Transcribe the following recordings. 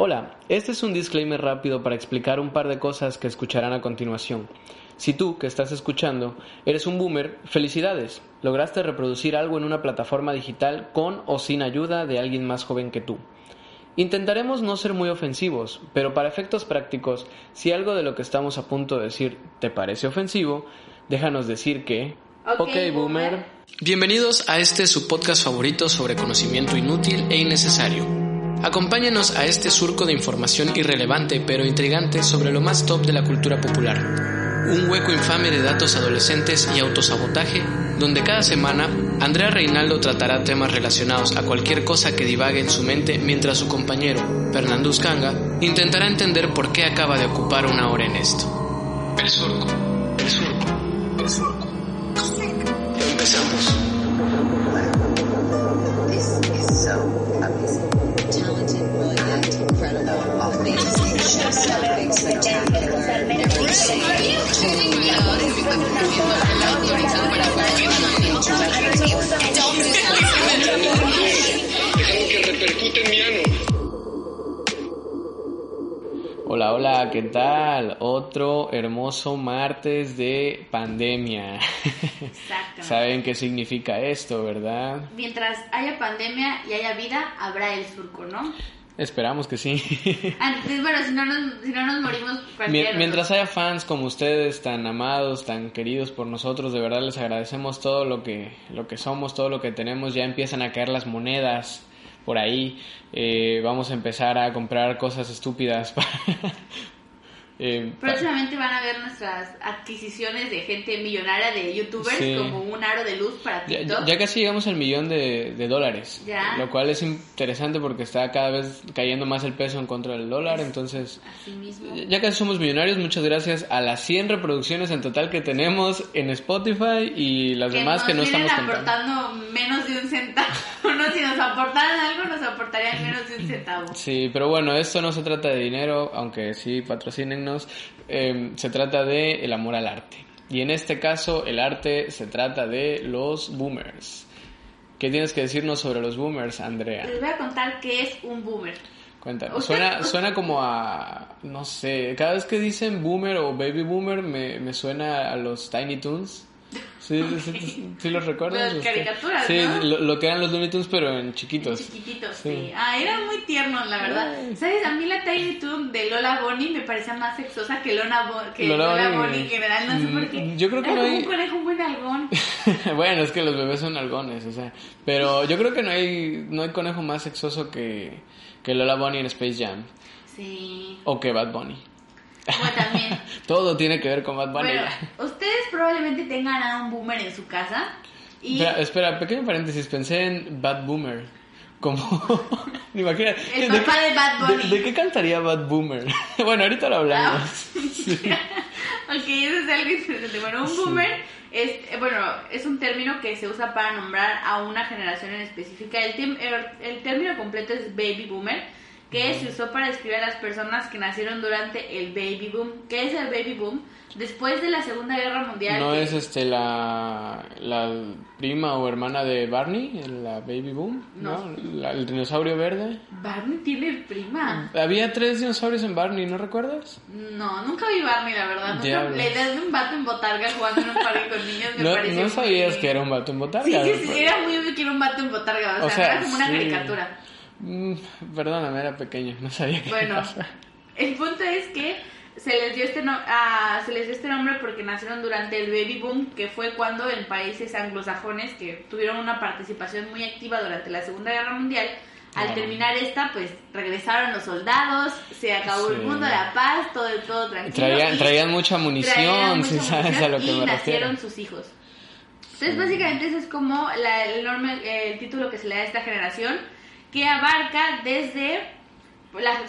Hola, este es un disclaimer rápido para explicar un par de cosas que escucharán a continuación. Si tú, que estás escuchando, eres un boomer, felicidades. Lograste reproducir algo en una plataforma digital con o sin ayuda de alguien más joven que tú. Intentaremos no ser muy ofensivos, pero para efectos prácticos, si algo de lo que estamos a punto de decir te parece ofensivo, déjanos decir que... Ok, boomer. Bienvenidos a este su podcast favorito sobre conocimiento inútil e innecesario. Acompáñenos a este surco de información irrelevante pero intrigante sobre lo más top de la cultura popular. Un hueco infame de datos adolescentes y autosabotaje, donde cada semana Andrea Reinaldo tratará temas relacionados a cualquier cosa que divague en su mente mientras su compañero, Fernando Uscanga, intentará entender por qué acaba de ocupar una hora en esto. El surco, el surco, el surco. Empezamos. Hola, hola, ¿qué tal? Otro hermoso martes de pandemia. Exacto. ¿Saben qué significa esto, verdad? Mientras haya pandemia y haya vida, habrá el surco, ¿no? Esperamos que sí. Antes, bueno, si no nos, si no nos morimos Mientras haya fans como ustedes, tan amados, tan queridos por nosotros, de verdad les agradecemos todo lo que, lo que somos, todo lo que tenemos. Ya empiezan a caer las monedas por ahí. Eh, vamos a empezar a comprar cosas estúpidas para... eh, Próximamente van a ver nuestras adquisiciones de gente millonaria de youtubers Sí. como un aro de luz para TikTok. ya- ya casi llegamos al millón de, de dólares, Ya. lo cual es interesante porque está cada vez cayendo más el peso en contra del dólar, entonces Así mismo. ya casi somos millonarios, muchas gracias a las 100 reproducciones en total que tenemos en Spotify y las que demás nos que no estamos contando. Menos de un centavo. no, si nos aportaran algo, nos aportarían menos de un centavo. Sí, pero bueno, esto no se trata de dinero, aunque sí patrocínennos, eh, se trata de el amor al arte. Y en este caso, el arte se trata de los boomers. ¿Qué tienes que decirnos sobre los boomers, Andrea? Les voy a contar qué es un boomer. Cuéntanos. Suena, suena como a, no sé, cada vez que dicen boomer o baby boomer me, me suena a los Tiny Toons. Sí, sí, sí, sí los recuerdas. Las Este, caricaturas, Sí, ¿no? lo, lo que eran los Looney Tunes, pero en chiquitos. Chiquititos, Sí. sí. Ah, eran muy tiernos, la verdad. Ay. ¿Sabes? A mí la Tiny Toon de Lola Bonnie me parecía más sexosa que Lola, Bo- que Lola Lola. Bonnie en general. No sé por qué. Mm, yo creo que Era no hay- un conejo muy algón. bueno, es que los bebés son algones, o sea. Pero yo creo que no hay, no hay conejo más sexoso que, que Lola Bunny en Space Jam. Sí. O que Bad Bunny. Bueno, también. Todo tiene que ver con Bad Bunny. Bueno, ustedes probablemente tengan a un boomer en su casa. Y Espera, espera, pequeño paréntesis, pensé en Bad Boomer. Como, imagina, El ¿de papá qué- de Bad Bunny. ¿de, de qué cantaría Bad Boomer? bueno, ahorita lo hablamos. Ok, eso es algo interesante. Bueno, un boomer es, eh, bueno, es un término que se usa para nombrar a una generación en específica. El, el, el término completo es baby boomer, que se usó para describir a las personas que nacieron durante el baby boom. ¿Qué es el baby boom? Después de la Segunda Guerra Mundial. ¿No que- es este la, la prima o hermana de Barney, la Baby Boom? ¿No? La- el dinosaurio verde. Barney tiene prima. Había tres dinosaurios en Barney, ¿no recuerdas? No, nunca vi Barney, la verdad. Nunca, la idea de un vato en botarga jugando en un parque con niños me No, pareció no muy- sabías que era un vato en botarga. Sí, sí, sí, era muy obvio que era un vato en botarga. O, O sea, sea, era como una sí. caricatura. Mm, perdóname, era pequeño, no sabía qué Bueno, pasaba. el punto es que se les dio este no- ah, se les dio este nombre porque nacieron durante el baby boom, que fue cuando en países anglosajones que tuvieron una participación muy activa durante la Segunda Guerra Mundial, al Ah. terminar esta, pues regresaron los soldados, se acabó el Sí. mundo, la paz, todo todo tranquilo. Traían, traían mucha munición, traían si mucha sabes a munición lo que y me nacieron refiero. sus hijos. Entonces, básicamente, ese es como la- el, enorme, eh, el título que se le da a esta generación, que abarca desde.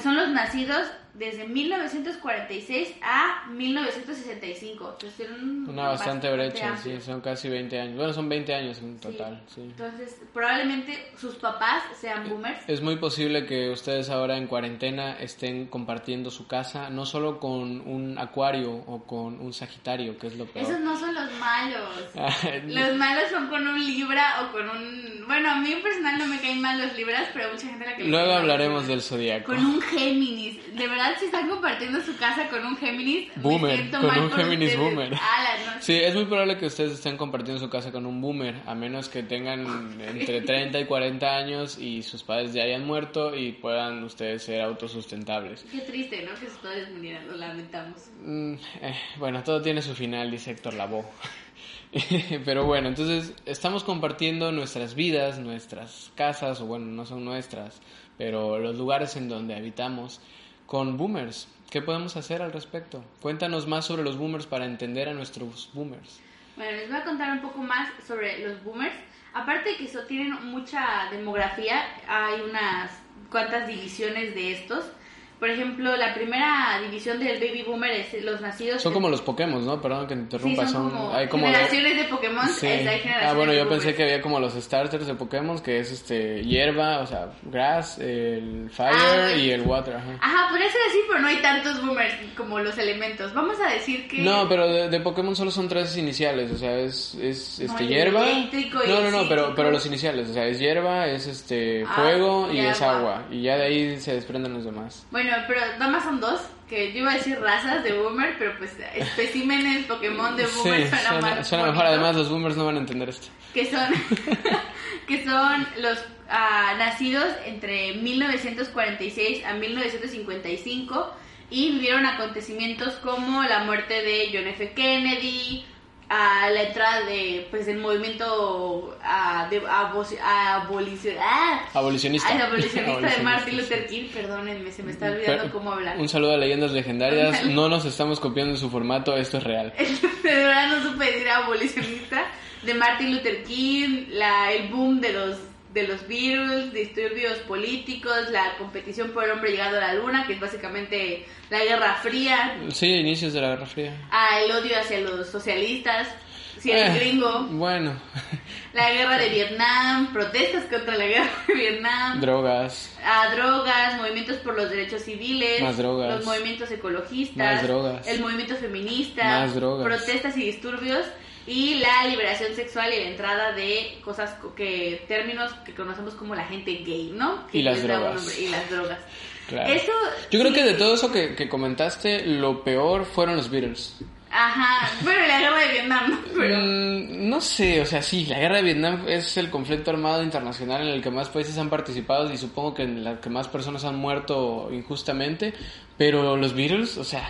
son los nacidos desde 1946 a 1965. Entonces, tienen Una bastante brecha, amplio. sí, son casi 20 años. Bueno, son 20 años en Sí. total, sí. Entonces, probablemente sus papás sean boomers. Es muy posible que ustedes ahora en cuarentena estén compartiendo su casa, no solo con un acuario o con un sagitario, que es lo peor. Esos no son los malos. Ah, Los malos son con un Libra o con un, bueno, a mí personal no me caen mal los libras, pero hay mucha gente a la que Luego hablaremos del zodiaco. Con un Géminis. De verdad, si están compartiendo su casa con un Géminis, me Boomer, con un Géminis boomer. No. Sí, es muy probable que ustedes estén compartiendo su casa con un boomer, a menos que tengan entre 30 y 40 años y sus padres ya hayan muerto y puedan ustedes ser autosustentables. Qué triste, ¿no? Que sus padres murieran, lo lamentamos. Mm, eh, bueno, todo tiene su final, dice Héctor Lavoe. Pero bueno, entonces estamos compartiendo nuestras vidas, nuestras casas, o bueno, no son nuestras, pero los lugares en donde habitamos con boomers. ¿Qué podemos hacer al respecto? Cuéntanos más sobre los boomers para entender a nuestros boomers. Bueno, les voy a contar un poco más sobre los boomers. Aparte de que eso tienen mucha demografía, hay unas cuantas divisiones de estos. Por ejemplo, la primera división del baby boomer es los nacidos... Son como los Pokémon, ¿no? Perdón que te Sí, interrumpa. son, son, como hay como generaciones de Pokémon. Sí. Ah, bueno, de yo pensé que había como los starters de Pokémon, que es este hierba, o sea, grass, el fire Ah, y el water. Ajá. Ajá, podría ser así, pero no hay tantos boomers como los elementos. Vamos a decir que... No, pero de, de Pokémon solo son tres iniciales, o sea, es, es este, el hierba. no, no, no, pero, pero los iniciales, o sea, es hierba, es este Ah, fuego y, y es agua. Y ya de ahí se desprenden los demás. Bueno, pero nada más son dos, que yo iba a decir razas de boomer, pero pues especímenes Pokémon de boomer sí, suena, suena, más suena mejor, además los boomers no van a entender esto. que son que son los ah, nacidos entre 1946 a 1955 y vivieron acontecimientos como la muerte de John F. Kennedy, a la entrada de pues del movimiento ah, de abo- abolicio- ah, Abolicionista. abolicionista de Martin. Luther King, perdónenme, se me está olvidando Pero- cómo hablar. Un saludo a Leyendas Legendarias. No nos estamos copiando en su formato, esto es real. de verdad no supe decir abolicionista de Martin Luther King, la, el boom de los de los virus, disturbios políticos, la competición por el hombre llegado a la luna, que es básicamente la Guerra Fría, Sí, inicios de la Guerra Fría. ah, el odio hacia los socialistas, si eres Eh, gringo, Bueno, la guerra de Vietnam, protestas contra la guerra de Vietnam, drogas. a drogas, movimientos por los derechos civiles, Más drogas. los movimientos ecologistas, Más drogas. el movimiento feminista, Más drogas. protestas y disturbios y la liberación sexual y la entrada de cosas co- que términos que conocemos como la gente gay, ¿no? Que Y las drogas. y las drogas. Claro. Eso Yo creo sí. que de todo eso que, que comentaste, lo peor fueron los Beatles. Ajá, bueno, la guerra de Vietnam, ¿no? pero Mm, no sé, o sea, sí, la guerra de Vietnam es el conflicto armado internacional en el que más países han participado y supongo que en la que más personas han muerto injustamente, pero los Beatles, o sea,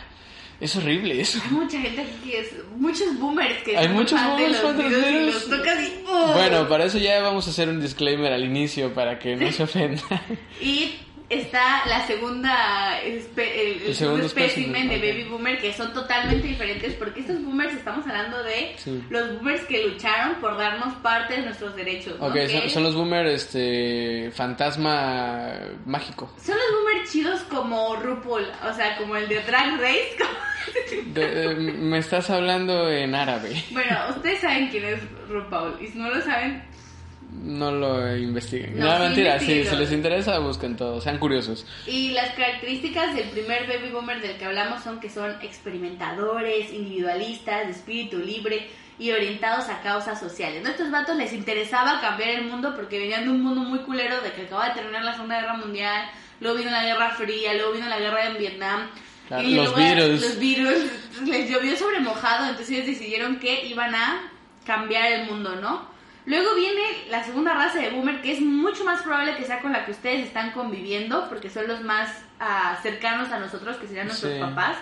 es horrible eso. hay mucha gente que es muchos boomers que Hay muchos boomers los Beatles y los tocas y ¡oh! Bueno, para eso ya vamos a hacer un disclaimer al inicio para que no se ofenda. Y está la segunda, espe- el, el segundo espécimen de baby boomer que son totalmente diferentes porque estos boomers estamos hablando de Sí. los boomers que lucharon por darnos parte de nuestros derechos. Ok, son, son los boomers este, fantasma mágico. son los boomers chidos como RuPaul, o sea, como el de Drag Race. como- De- eh, me estás hablando en árabe. bueno, ustedes saben quién es RuPaul y si no lo saben, No lo investiguen. No, No, mentira, sí, si les interesa, busquen todo, sean curiosos. Y las características del primer baby boomer del que hablamos son que son experimentadores, individualistas, de espíritu libre y orientados a causas sociales. ¿no? Estos vatos les interesaba cambiar el mundo porque venían de un mundo muy culero de que acaba de terminar la Segunda Guerra Mundial, luego vino la Guerra Fría, luego vino la guerra en Vietnam. Y los luego virus. Los virus les llovió sobre mojado, entonces ellos decidieron que iban a cambiar el mundo, ¿no? Luego viene la segunda raza de boomer, que es mucho más probable que sea con la que ustedes están conviviendo, porque son los más ah, cercanos a nosotros, que serían nuestros Sí. papás,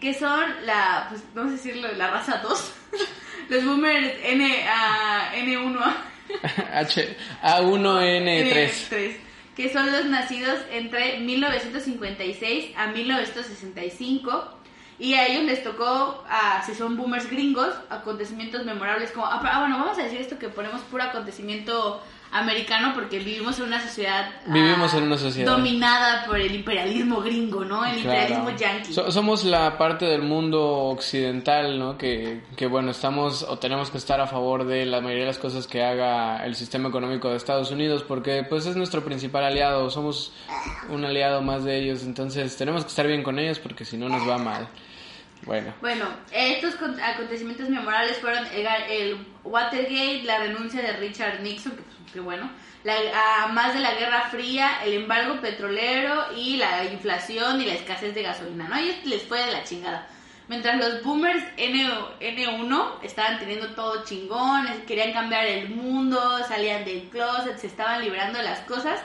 que son la, pues vamos a decirlo, la raza 2, los boomers N, ah, N1 H, A1N3. N3, que son los nacidos entre 1956 a 1965. Y a ellos les tocó, ah, si son boomers gringos, acontecimientos memorables como... ah, bueno, vamos a decir esto que ponemos puro acontecimiento americano porque vivimos en una sociedad... ah, Vivimos en una sociedad. Dominada por el imperialismo gringo, ¿no? El imperialismo yankee. So- somos la parte del mundo occidental, ¿no? Que, que, bueno, estamos o tenemos que estar a favor de la mayoría de las cosas que haga el sistema económico de Estados Unidos, porque pues es nuestro principal aliado, somos un aliado más de ellos, entonces tenemos que estar bien con ellos porque si no nos va mal. Bueno. Bueno, estos con- acontecimientos memorables fueron el, Watergate, la renuncia de Richard Nixon, que, pues, bueno, la, a más de la Guerra Fría, el embargo petrolero y la inflación y la escasez de gasolina, ¿no? Ellos les fue de la chingada. Mientras los boomers N, N1 estaban teniendo todo chingón, querían cambiar el mundo, salían del closet, se estaban librando de las cosas.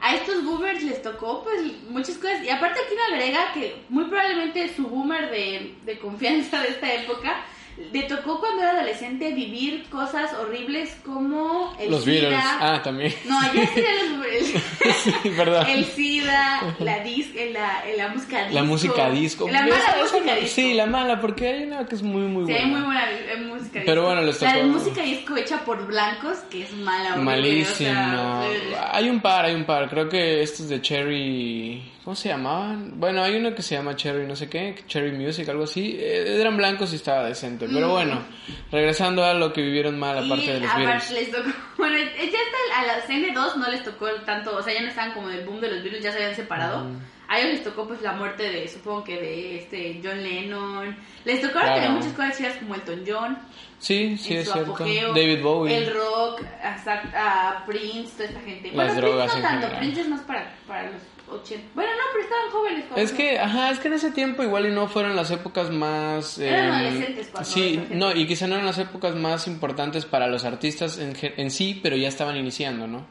A estos boomers les tocó pues muchas cosas. Y aparte aquí me agrega que muy probablemente su boomer de, de confianza de esta época le tocó cuando era adolescente vivir cosas horribles como el Los SIDA. Beatles. Ah, también. No, ya sí boomers. Sí, perdón. El SIDA, la, dis, la, la música disco. La música disco. La mala música disco. Sí, la mala, porque hay una que es muy, muy Sí, buena. hay muy buena eh, música disco. Pero bueno, les La tocó- música disco hecha por blancos, que es mala. Malísimo. o sea, eh, Hay un par, hay un par. Creo que estos de Cherry. ¿Cómo se llamaban? Bueno, hay uno que se llama Cherry, no sé qué. Cherry Music, algo así. Eh, eran blancos y estaba decente. Pero bueno, regresando a lo que vivieron mal, aparte y de los Beatles. les tocó, bueno, ya hasta a las N2 no les tocó tanto, o sea, ya no estaban como del boom de los Beatles, ya se habían separado. A ellos les tocó pues la muerte de, supongo que de este John Lennon. Les tocó Claro. tener muchas cosas chidas como Elton John. Sí, sí, en es su cierto. apogeo, David Bowie. El rock, exact- a Prince, toda esta gente. Las bueno, drogas Prince no tanto, general. Prince es más para, para los 80. Bueno, no, pero estaban jóvenes. Es que, ajá, es que en ese tiempo igual y no fueron las épocas más... Eran eh, adolescentes cuando Sí, no, y quizá no eran las épocas más importantes para los artistas en, en sí, pero ya estaban iniciando, ¿no?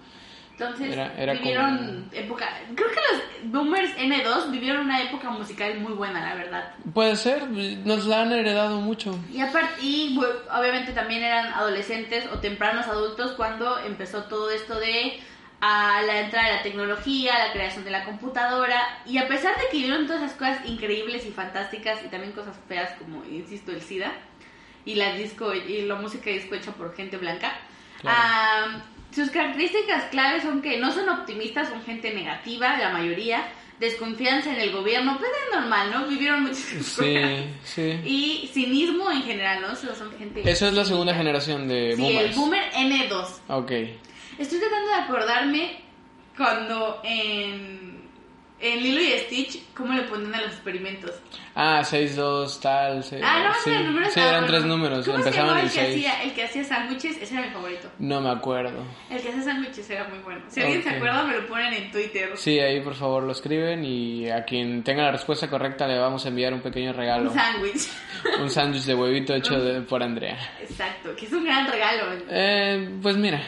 Entonces, Era- era vivieron época. Creo que los boomers N2 vivieron una época musical muy buena, la verdad. Puede ser, nos la han heredado mucho. Y aparte, y obviamente también eran adolescentes o tempranos adultos cuando empezó todo esto de a la entrada de la tecnología, la creación de la computadora. Y a pesar de que vivieron todas esas cosas increíbles y fantásticas y también cosas feas como, insisto, el SIDA y la disco y la música disco hecha por gente blanca. Claro. Sus características claves son que no son optimistas, son gente negativa, la mayoría. Desconfianza en el gobierno, pues es normal, ¿no? Vivieron muchas cosas. Sí, sí. Y cinismo en general, ¿no? Solo son gente. Esa es la segunda generación de Sí, boomers. el boomer N2. Ok. Estoy tratando de acordarme cuando en, en Lilo y Stitch, ¿cómo le ponían a los experimentos? Ah, 6-2, tal. se- Ah, no, sí. eran números. Sí, eran bueno. tres números. ¿Cómo se Empezaban llamaba en el que 6. hacía, el que hacía sándwiches? Ese era mi favorito. No me acuerdo. El que hacía sándwiches era muy bueno. Si alguien se acuerda, me lo ponen en Twitter. Sí, ahí por favor lo escriben y a quien tenga la respuesta correcta le vamos a enviar un pequeño regalo. Un sándwich. Un sándwich de huevito hecho de- por Andrea. Exacto, que es un gran regalo. Eh, pues mira.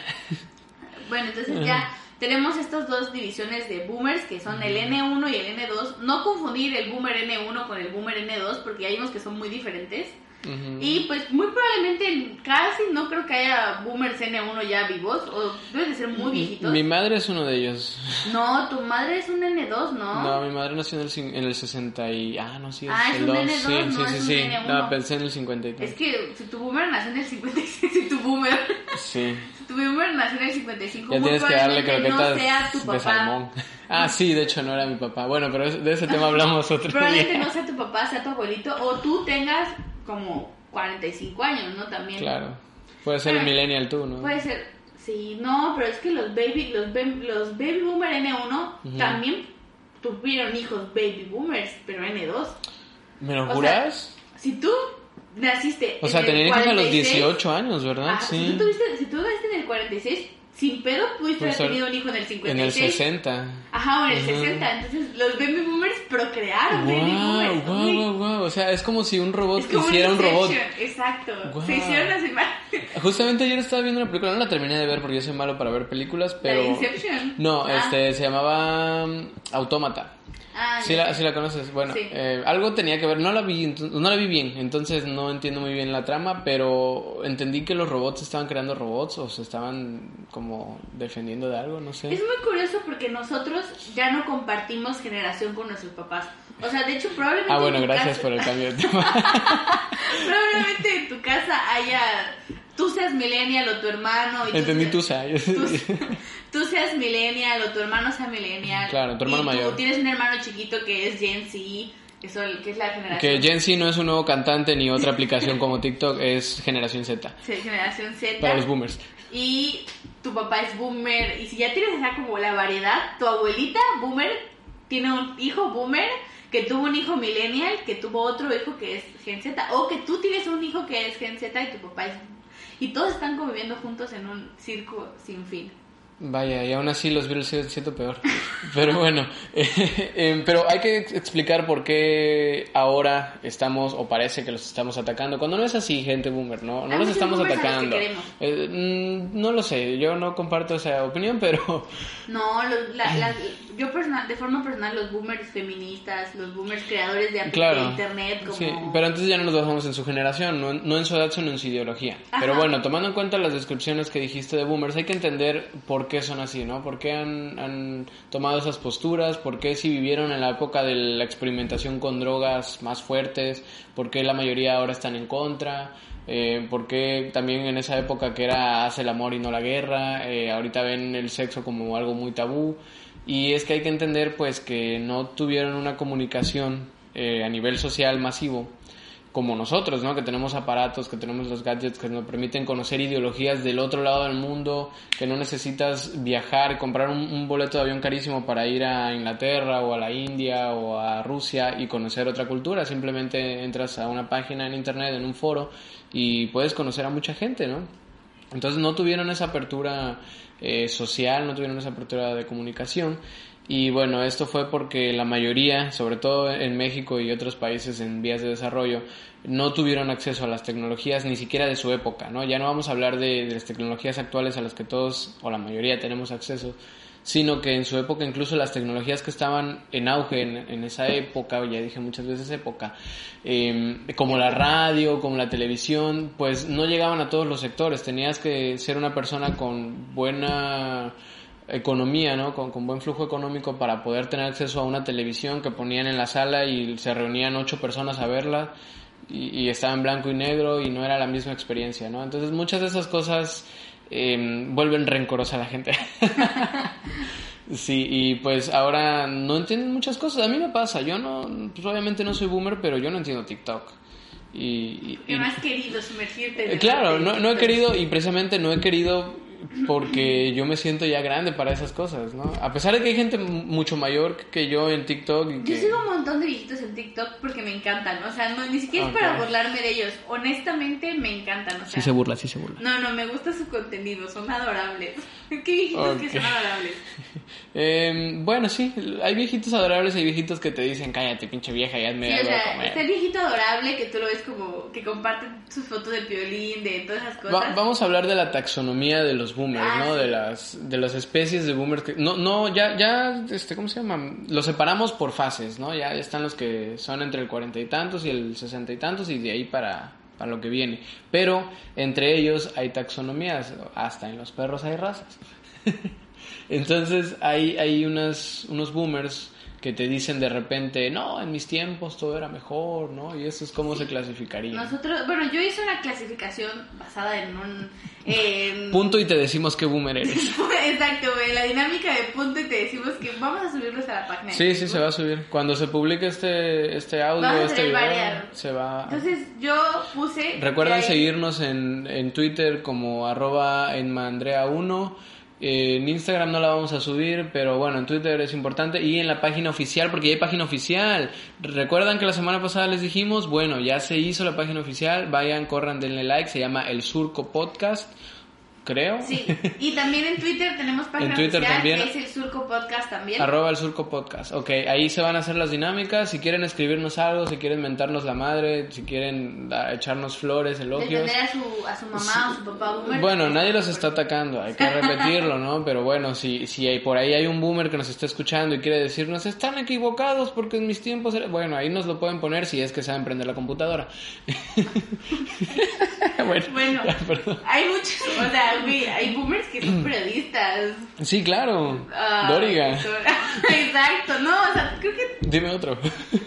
Bueno, entonces ya tenemos estas dos divisiones de boomers que son el N1 y el N2. No confundir el boomer N1 con el boomer N2 porque ya vimos que son muy diferentes. Ujú. Y pues muy probablemente casi no creo que haya boomers N1 ya vivos o deben de ser muy viejitos. Mi madre es uno de ellos. No, tu madre es un N2, ¿no? No, mi madre nació en el, en el 60 y... Ah, no, sí, es Ah, es el un 2. N2, sí, no sí, es sí, un sí. N1. No, pensé en el 53. Es que si tu boomer nació en el 55, si tu boomer, Sí. si tu boomer nació en el 55, Ya tienes que darle probablemente croquetas no sea tu de papá. salmón. Ah, sí, de hecho no era mi papá. Bueno, pero de ese tema hablamos otro Probablemente día. no sea tu papá, sea tu abuelito, o tú tengas como 45 años, ¿no? También. Claro. Puede ser Ah, millennial tú, ¿no? Puede ser, sí, no, pero es que los baby, los, los baby boomer N1 Ujú. también tuvieron hijos baby boomers, pero N2. ¿Me lo o sea, juras? Si tú naciste. O sea, tenían hijos a los 46, 18 años, ¿verdad? ah, Si sí. tú, tuviste, si tú naciste en el 46, sin pedo pudiste Puede haber ser tenido un hijo en el 56. En el 60. Ajá, o en el Ujú. 60. Entonces, los baby boomers procrearon baby Wow, boomers. wow, Uy. wow, wow. O sea, es como si un robot hiciera un robot. Exacto. Guau. Se hicieron las imágenes. Justamente ayer estaba viendo una película, no la terminé de ver porque yo soy malo para ver películas, La pero... de Inception. No, Ah. este, se llamaba um, Autómata. Ah, Sí la, sé. sí la conoces. Bueno, Sí. eh, algo tenía que ver. No la vi, no la vi bien, entonces no entiendo muy bien la trama, pero entendí que los robots estaban creando robots o se estaban como defendiendo de algo, no sé. Es muy curioso porque nosotros ya no compartimos generación con nuestros papás. O sea, de hecho, probablemente. Ah, en bueno, gracias por el cambio de tema. Probablemente en tu casa haya. Tú seas millennial o tu hermano. Y Entendí seas- tú, sabes. Tú, tú seas millennial o tu hermano sea millennial. Claro, tu hermano y mayor. Tú tienes un hermano chiquito que es Gen Z, que, son- que es la generación. Que Gen Z no es un nuevo cantante ni otra aplicación como TikTok, es generación Z. Sí, generación Z. Para los boomers. y tu papá es boomer y si ya tienes esa como la variedad, tu abuelita boomer tiene un hijo boomer que tuvo un hijo millennial, que tuvo otro hijo que es Gen Z, o que tú tienes un hijo que es Gen Z y tu papá es... Y todos están conviviendo juntos en un circo sin fin. Vaya, y aún así los Beatles siguen siendo peor. Pero bueno, eh, pero hay que explicar por qué ahora estamos, o parece que los estamos atacando, cuando no es así, gente boomer, ¿no? No los estamos atacando. Eh, mm, no lo sé, yo no comparto esa opinión, pero... No, yo personal, de forma personal, los boomers feministas, los boomers creadores de, Internet, como... Sí, pero entonces ya no nos basamos en su generación, no, no en su edad, sino en su ideología. Pero bueno, tomando en cuenta las descripciones que dijiste de boomers, hay que entender por qué son así, ¿no? ¿Por qué han, tomado esas posturas? ¿Por qué si vivieron en la época de la experimentación con drogas más fuertes? ¿Por qué la mayoría ahora están en contra? Eh, ¿Por qué también en esa época que era hace el amor y no la guerra? Eh, ahorita ven el sexo como algo muy tabú. Y es que hay que entender pues que no tuvieron una comunicación eh, a nivel social masivo como nosotros, ¿no? Que tenemos aparatos, que tenemos los gadgets que nos permiten conocer ideologías del otro lado del mundo, que no necesitas viajar, comprar un, boleto de avión carísimo para ir a Inglaterra o a la India o a Rusia y conocer otra cultura. Simplemente entras a una página en internet, en un foro y puedes conocer a mucha gente, ¿no? Entonces no tuvieron esa apertura eh, social, no tuvieron esa apertura de comunicación y bueno, esto fue porque la mayoría, sobre todo en México y otros países en vías de desarrollo, no tuvieron acceso a las tecnologías ni siquiera de su época, ¿no? Ya no vamos a hablar de, las tecnologías actuales a las que todos o la mayoría tenemos acceso, sino que en su época incluso las tecnologías que estaban en auge en, esa época, ya dije muchas veces época, em, como la radio, como la televisión, pues no llegaban a todos los sectores, tenías que ser una persona con buena economía, ¿no? Con, con, buen flujo económico para poder tener acceso a una televisión que ponían en la sala y se reunían ocho personas a verla y, estaba en blanco y negro y no era la misma experiencia, ¿no? Entonces muchas de esas cosas em, vuelven rencorosa a la gente. sí, y pues ahora no entienden muchas cosas. A mí me pasa, yo no, pues obviamente no soy boomer, pero yo no entiendo TikTok. Y, y, no has querido sumergirte. En claro, no, no he querido y precisamente no he querido porque yo me siento ya grande para esas cosas, ¿no? A pesar de que hay gente mucho mayor que yo en TikTok. Yo sigo un montón de viejitos en TikTok porque me encantan, o sea, no, ni siquiera es para burlarme de ellos, honestamente me encantan. O sea, sí se burla, sí se burla. No, no, me gusta su contenido, son adorables. ¿Qué viejitos que son adorables? Eh, bueno, sí, hay viejitos adorables y viejitos que te dicen, cállate, pinche vieja, ya me sí, o sea, Está el viejito adorable que tú lo ves como que comparten sus fotos de piolín, de todas esas cosas. vamos a hablar de la taxonomía de los boomers, ah, ¿no? De las de las especies de boomers que no no ya ya este ¿cómo se llama? Los separamos por fases, ¿no? Ya están los que son entre el cuarenta y tantos y el sesenta y tantos y de ahí para para lo que viene. Pero entre ellos hay taxonomías, hasta en los perros hay razas. Entonces hay, hay unas, unos boomers que te dicen de repente, no, en mis tiempos todo era mejor, ¿no? Y eso es cómo se clasificaría. Nosotros, bueno, yo hice una clasificación basada en un... punto y te decimos qué boomer eres. Exacto, güey, la dinámica de punto y te decimos que vamos a subirlos a la página. Sí, sí, se va a subir. Cuando se publique este, este audio, este video, se va... Entonces yo puse... Recuerden seguirnos en, en Twitter como arroba enmandrea1 en Instagram no la vamos a subir, pero bueno, en Twitter es importante y en la página oficial, porque ya hay página oficial. Recuerdan que la semana pasada les dijimos, bueno, ya se hizo la página oficial, vayan, corran, denle like, se llama El Surco Podcast creo. Sí, y también en Twitter tenemos página en Twitter también, que es el Surco Podcast también. Arroba el Surco Podcast, ok, ahí se van a hacer las dinámicas, si quieren escribirnos algo, si quieren mentarnos la madre, si quieren echarnos flores, elogios. a su, a su mamá o su papá boomer. Bueno, nadie los está atacando, hay que repetirlo, ¿no? Pero bueno, si, si hay, por ahí hay un boomer que nos está escuchando y quiere decirnos, están equivocados porque en mis tiempos Bueno, ahí nos lo pueden poner si es que saben prender la computadora. bueno, hay muchos, o sea, hay boomers que son periodistas. Sí, claro. Ah, Doriga. Exacto, no, o sea, creo que. Dime otro.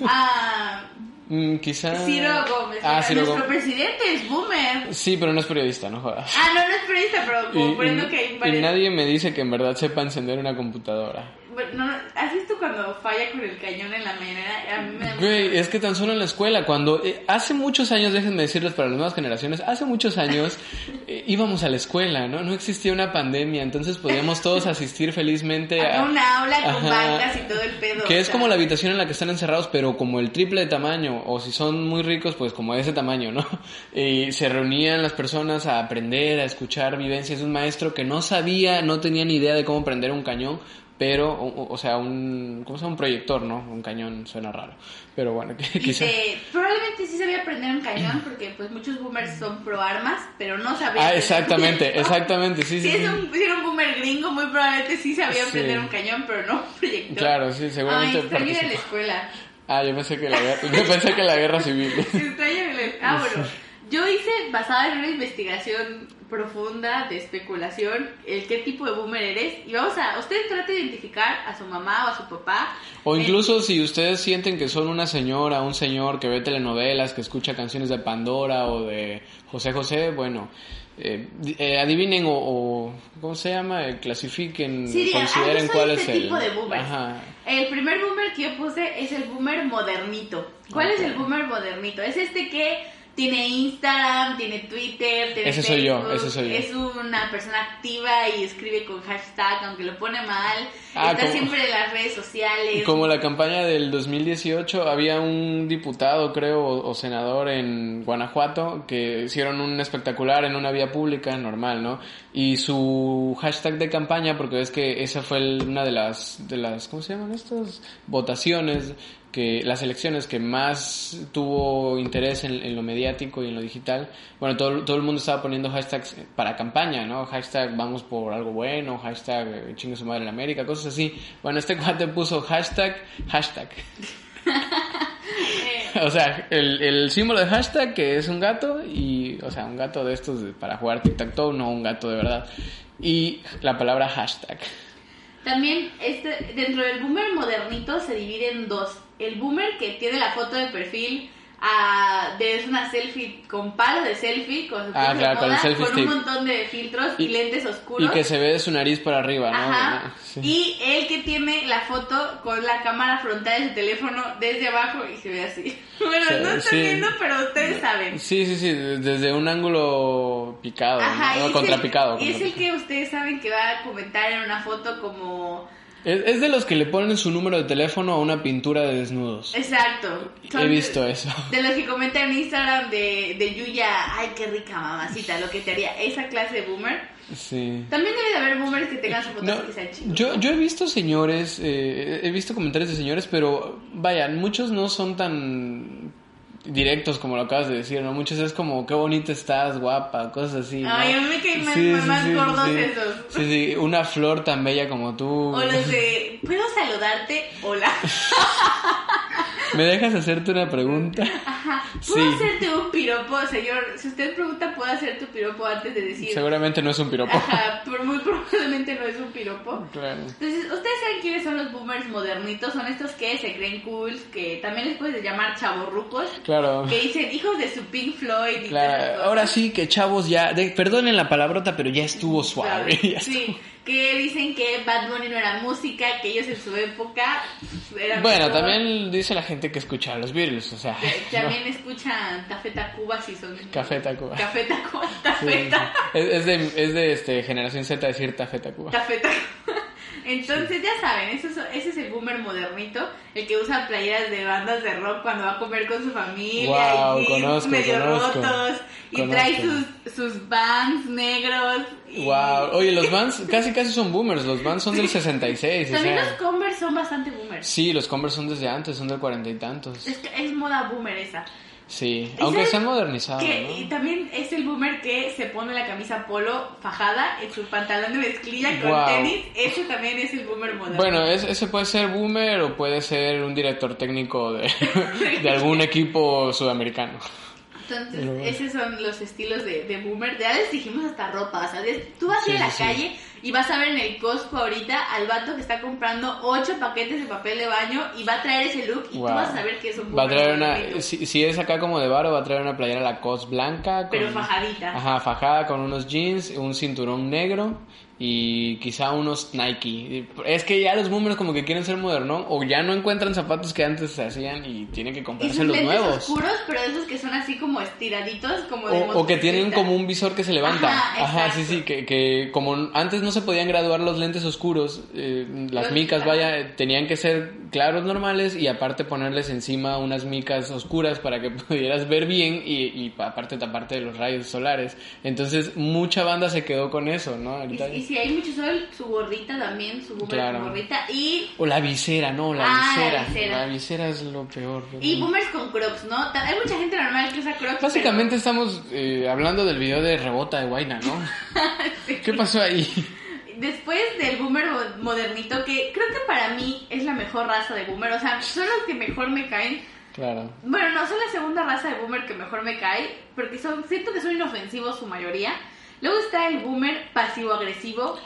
Ah. Mm, quizás. Ciro Gómez. Ah, Ciro Nuestro presidente es boomer. Sí, pero no es periodista, no jodas. Ah, no, no es periodista, pero comprendo que hay varios... Y nadie me dice que en verdad sepa encender una computadora. Bueno, no, ¿has visto cuando falla con el cañón en la mañana? A mí me da Güey, es que tan solo en la escuela, cuando eh, hace muchos años, déjenme decirles para las nuevas generaciones, hace muchos años eh, íbamos a la escuela, ¿no? No existía una pandemia, entonces podíamos todos asistir felizmente Había a... una aula con Ajá. bancas y todo el pedo. Que es como la habitación en la que están encerrados, pero como el triple de tamaño, o si son muy ricos, pues como ese tamaño, ¿no? Y se reunían las personas a aprender, a escuchar vivencias de un maestro que no sabía, no tenía ni idea de cómo prender un cañón, pero, o, o sea, un, ¿cómo se llama? Un proyector, ¿no? Un cañón suena raro, pero bueno, que quizá... Dice, probablemente sí sabía prender un cañón porque pues muchos boomers son pro armas, pero no sabía. Ah, exactamente, exactamente, sí, sí. Si sí. es un, si era un boomer gringo, muy probablemente sí sabía Sí. prender un cañón, pero no un proyector. Claro, sí, seguramente Ay, extraño a la escuela. Ah, yo pensé que la guerra, yo pensé que la guerra civil. Extraño a la- Ah, bueno. Yo hice, basada en una investigación profunda de especulación, el qué tipo de boomer eres. Y vamos a, usted trate de identificar a su mamá o a su papá. O Eh, incluso si ustedes sienten que son una señora, un señor que ve telenovelas, que escucha canciones de Pandora o de José José, bueno, eh, eh, adivinen o, o, ¿cómo se llama? Eh, clasifiquen, Sí, consideren cuál este es el... tipo de boomers. Ajá. El primer boomer que yo puse es el boomer modernito. ¿Cuál es el boomer modernito? Es este que tiene Instagram, tiene Twitter, tiene Ese soy yo, Facebook, ese soy yo. Es una persona activa y escribe con hashtag, aunque lo pone mal. Ah, está como- siempre en las redes sociales. Como la campaña del 2018, había un diputado, creo, o, o senador en Guanajuato que hicieron un espectacular en una vía pública, normal, ¿no? Y su hashtag de campaña, porque ves que esa fue el- una de las, de las, ¿cómo se llaman estas? Votaciones, que las elecciones que más tuvo interés en, en lo mediático y en lo digital. Bueno, todo, todo el mundo estaba poniendo hashtags para campaña, ¿no? Hashtag vamos por algo bueno, hashtag eh, chingue su madre en América, cosas así. Bueno, este cuate puso hashtag, hashtag. O sea, el, el símbolo de hashtag que es un gato y, o sea, un gato de estos de- para jugar tic-tac-toe, no un gato de verdad. Y la palabra hashtag. También este, dentro del boomer modernito se divide en dos. El boomer que tiene la foto de perfil ah, de es una selfie con palo de selfie, con Ah, con el moda, selfie con stick. un montón de filtros y, Y- lentes oscuros. Y que se ve de su nariz para arriba, ¿no? Ajá. Sí. Y el que tiene la foto con la cámara frontal de su teléfono desde abajo y se ve así. Bueno, Sí, no están sí. viendo, pero ustedes saben. Sí, sí, sí, desde un ángulo picado, Ajá, ¿no? es, contrapicado. el, y es el que ustedes saben que va a comentar en una foto como... Es, es de los que le ponen su número de teléfono a una pintura de desnudos. Exacto. He de- visto eso. De los que comentan en Instagram de, de Yuya, ay, qué rica mamacita, lo que te haría esa clase de boomer. Sí. También debe de haber boomers que tengan fotos No, que sean chicos. yo, yo he visto señores, eh, he visto comentarios de señores, pero vaya, muchos no son tan directos como lo acabas de decir, ¿no? Muchos es como, qué bonita estás, guapa, cosas así, ¿no? Ay, a mí me caen más- más gordos esos. Sí, sí, una flor tan bella como tú. O los de, ¿puedo saludarte? Hola. ¿Me dejas hacerte una pregunta? Ajá. ¿Puedo Sí. hacerte un piropo, señor? Si usted pregunta, ¿puedo hacer tu piropo antes de decir? Seguramente no es un piropo. Ajá, pero muy probablemente no es un piropo. Claro. Entonces, ¿ustedes saben quiénes son los boomers modernitos? Son estos que se creen cool, que también les puedes llamar chavorrucos, Claro. que dicen hijos de su Pink Floyd y Claro, ahora sí que chavos ya, de- perdonen la palabrota, pero ya estuvo suave. ya estuvo- Sí, que dicen que Bad Bunny no era música, que ellos en su época eran Bueno, mejor. también dice la gente que escucha a los Beatles, o sea, También escuchan Café Tacuba si son... Café Tacuba. Café Tacuba, Sí, Café sí. Tacuba. Es, es de, es de este, generación Z decir Café Tacuba. Café Tacuba. Entonces, ya saben, ese es, ese es el boomer modernito, el que usa playeras de bandas de rock cuando va a comer con su familia Guau, y conozco, medio conozco, rotos y conozco. trae sus, sus bands negros. Y... Wow, oye, los Vans casi casi son boomers, los Vans son del 66, o También los. Converse son bastante boomers. Sí, los Converse son desde antes, son del cuarenta y tantos. Es, que es moda boomer esa. Sí, ¿Y aunque se han modernizado, Que, y ¿no? también es el boomer que se pone la camisa polo fajada en su pantalón de mezclilla con tenis. Ese también es el boomer moderno. Bueno, es- ese puede ser boomer o puede ser un director técnico de, de algún equipo sudamericano. Entonces, bueno. esos son los estilos de, de boomer. Ya les dijimos hasta ropa. O sea, tú vas a ir Sí, a la sí, sí. Y vas a ver en el Costco ahorita al vato que está comprando ocho paquetes de papel de baño y va a traer ese look y Wow. tú vas a saber que es un Va a traer una, si, si es acá como de varo, va a traer una playera Lacoste blanca. Con, Pero fajadita. Ajá, fajada con unos jeans, un cinturón negro y quizá unos Nike. Es que ya los boomers como que quieren ser modernos o ya no encuentran zapatos que antes se hacían y tienen que comprarse los nuevos. oscuros, pero esos que son así como estiraditos, como de O, o que tienen como un visor que se levanta. Ajá, Ajá, sí, sí, que, que como antes no se podían graduar los lentes oscuros, eh, las micas, vaya, tenían que ser claros normales y aparte ponerles encima unas micas oscuras para que pudieras ver bien y, y aparte taparte de los rayos solares. Entonces mucha banda se quedó con eso, ¿no? Y, Ahorita- y si hay mucho sol, su gorrita también, su boomer Claro. con gorrita. Y, O la visera, no, la Ah, la visera. visera. La visera es lo peor. y boomers con crocs, ¿no? Hay mucha gente normal que usa crocs. Básicamente estamos eh, hablando del video de Rebota de Guaina, ¿no? pero- ¿Qué pasó ahí? Después del boomer mo- modernito, que creo que para mí es la mejor raza de boomer, o sea, son los que mejor me caen. Claro. Bueno, no, son la segunda raza de boomer que mejor me cae, porque son, siento que son inofensivos su mayoría. Luego está el boomer pasivo-agresivo,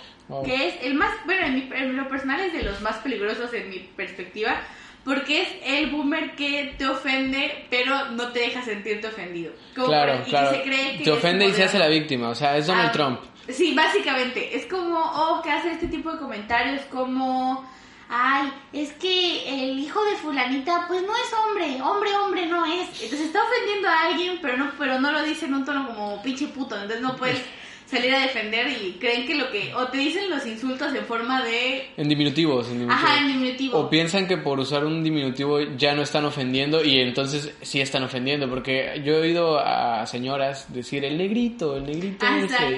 que es el más, bueno, en, mi- en lo personal es de los más peligrosos en mi perspectiva, porque es el boomer que te ofende, pero no te deja sentirte ofendido. Como Claro, por- y que claro. se cree que Te ofende y se hace la víctima, o sea, es Donald Ah, Trump. Sí, básicamente. Es como, oh, que hace este tipo de comentarios como, ay, es que el hijo de fulanita, pues no es hombre, hombre, hombre no es. Entonces está ofendiendo a alguien, pero no, pero no lo dice en un tono como pinche puto. Entonces no puedes salir a defender y creen que lo que, o te dicen los insultos en forma de, En diminutivos, en diminutivos. ajá, en diminutivo. O piensan que por usar un diminutivo ya no están ofendiendo y entonces sí están ofendiendo, porque yo he oído a señoras decir el negrito, el negrito Ah, ese,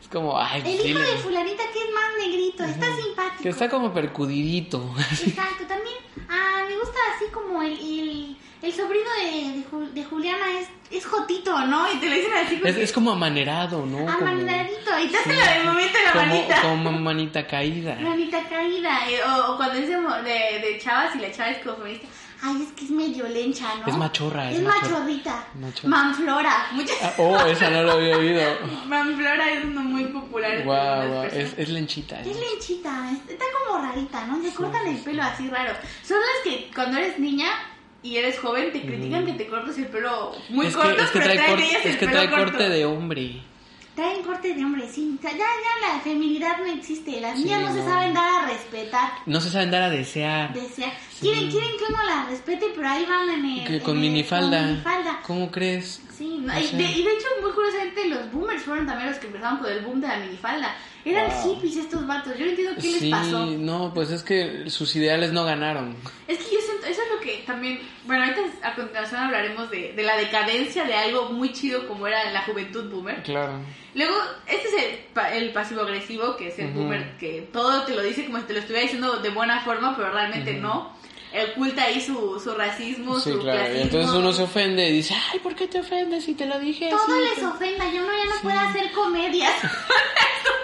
es como, ay, el hijo dile, de fulanita que es más negrito, está simpático. que está como percudidito. Exacto, también ah, me gusta así como el, el, el sobrino de, de, Ju- de Juliana es, es Jotito, ¿no? Y te lo dicen así como Es, es como amanerado, ¿no? Como- manadito, y te hace Sí. la del momento de la como, manita. como manita caída. Manita caída. O, o cuando es de, de, de chavas y la chava es como feminista. Ay, es que es medio lencha, ¿no? Es machorra, es Es machorrita. Machorra. Manflora. Muchas... Ah, oh, esa no lo había oído. Manflora es uno muy popular. guau, personas. es, es lenchita. Es lenchita, es- está como rarita, ¿no? Se cortan el pelo así raro. Son las que cuando eres niña y eres joven te critican que te cortas el pelo muy es corto, que, es que pero trae, traen ellas el es que pelo trae corto. corte de hombre. Traen corte de hombre, sí. O sea, ya, ya la feminidad no existe. Las niñas no, se saben dar a respetar. No se saben dar a desear. Decía, quieren, quieren que uno la respete, pero ahí van en el... Que en con el- minifalda. Con minifalda. ¿Cómo crees? Sí, no, O y, de, y de hecho, muy curiosamente, los boomers fueron también los que empezaron con el boom de la minifalda. Eran Wow. hippies estos vatos. Yo no entiendo qué Sí, les pasó. no, pues es que sus ideales no ganaron. Es que yo siento, eso es lo que también, bueno, ahorita a continuación hablaremos de, de la decadencia de algo muy chido como era la juventud boomer. Claro. Luego, este es el, el pasivo-agresivo, que es el boomer que todo te lo dice como si te lo estuviera diciendo de buena forma, pero realmente no. Oculta ahí su, su racismo, Sí, su claro. Y clasismo. entonces uno se ofende y dice, ay, ¿por qué te ofendes si te lo dije Todo así? les ofenda, yo no, ya no puedo hacer comedias.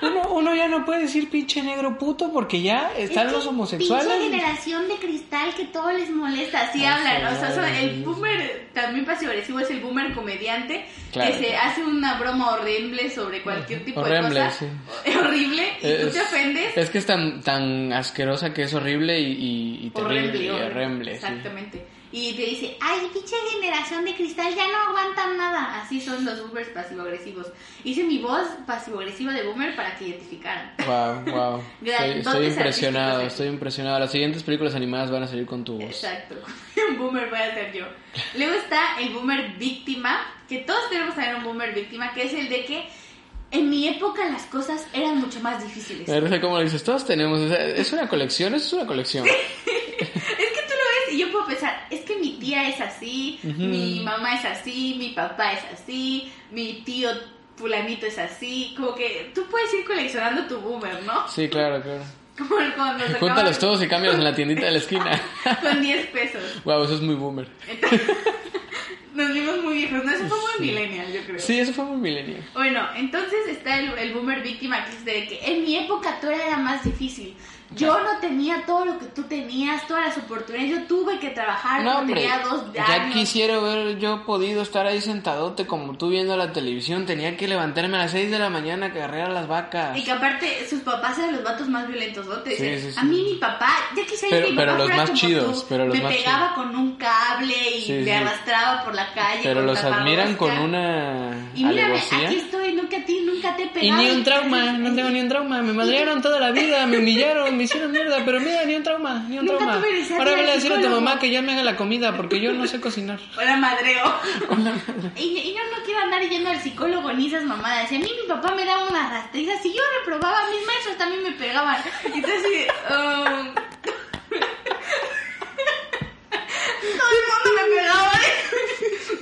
Uno, uno ya no puede decir pinche negro puto porque ya están Es los homosexuales. Pinche generación de cristal que todo les molesta, así Ah, hablan. O sea, sí, sí, el sí. boomer también pasivo-agresivo es el boomer comediante Claro. que se hace una broma horrible sobre cualquier tipo Horrible, de cosa. sí. Es horrible y tú Es- te ofendes. Es que es tan, tan asquerosa que es horrible y, y, y terrible. horrible, y horrible. horrible, sí. Exactamente. Y te dice, ay, pinche generación de cristal, ya no aguantan nada. Así son los boomers pasivo-agresivos. Hice mi voz pasivo-agresiva de boomer para que identificaran. Wow, wow. Estoy, estoy impresionado, estoy impresionado. Las siguientes películas animadas van a salir con tu voz. Exacto. Un boomer voy a ser yo. Luego está el boomer víctima, que todos tenemos también un boomer víctima, que es el de que en mi época las cosas eran mucho más difíciles. Como lo dices, todos tenemos, o sea, es una colección, eso es una colección. Es que tú lo ves y yo puedo pensar, es que mi tía es así, mi mamá es así, mi papá es así, mi tío fulanito es así, como que tú puedes ir coleccionando tu boomer, ¿no? Sí, claro, claro. Como cuando Júntalos todos y cámbialos en la tiendita de la esquina. con 10 pesos. Wow, eso es muy boomer. Entonces, nos vimos muy viejos, no, eso fue muy millennial, yo creo. Sí, eso fue muy milenio. Bueno, entonces está el, el boomer víctima que es de que en mi época todo era más difícil. Yo no tenía todo lo que tú tenías, todas las oportunidades. Yo tuve que trabajar No, hombre, tenía dos ya años. quisiera haber yo podido estar ahí sentadote como tú viendo la televisión. Tenía que levantarme a las 6 de la mañana que agarrar a las vacas. Y que aparte sus papás eran los vatos más violentos, ¿no? Te Sí, dicen, sí, sí. a mí mi papá, ya quisiera Pero- mi pero papá los fuera más chidos, tú. pero los me más pegaba con un cable y me arrastraba por la calle. Pero los admiran con una Y mírame, alevosía. aquí estoy, nunca a ti, nunca te he Y pegado. ni un trauma, no tengo ni un trauma. Me madrearon toda la vida, me humillaron, me hicieron mierda, pero mira, ni un trauma, ni un Nunca trauma. Ahora vele a decir a tu mamá que ya me haga la comida porque yo no sé cocinar. Hola, madreo. Y, y yo no quiero andar yendo al psicólogo ni esas mamadas. Y a mí mi papá me daba unas rastrizas. Si yo reprobaba, mis maestros también me pegaban. Y entonces, um, todo el mundo me pegaba.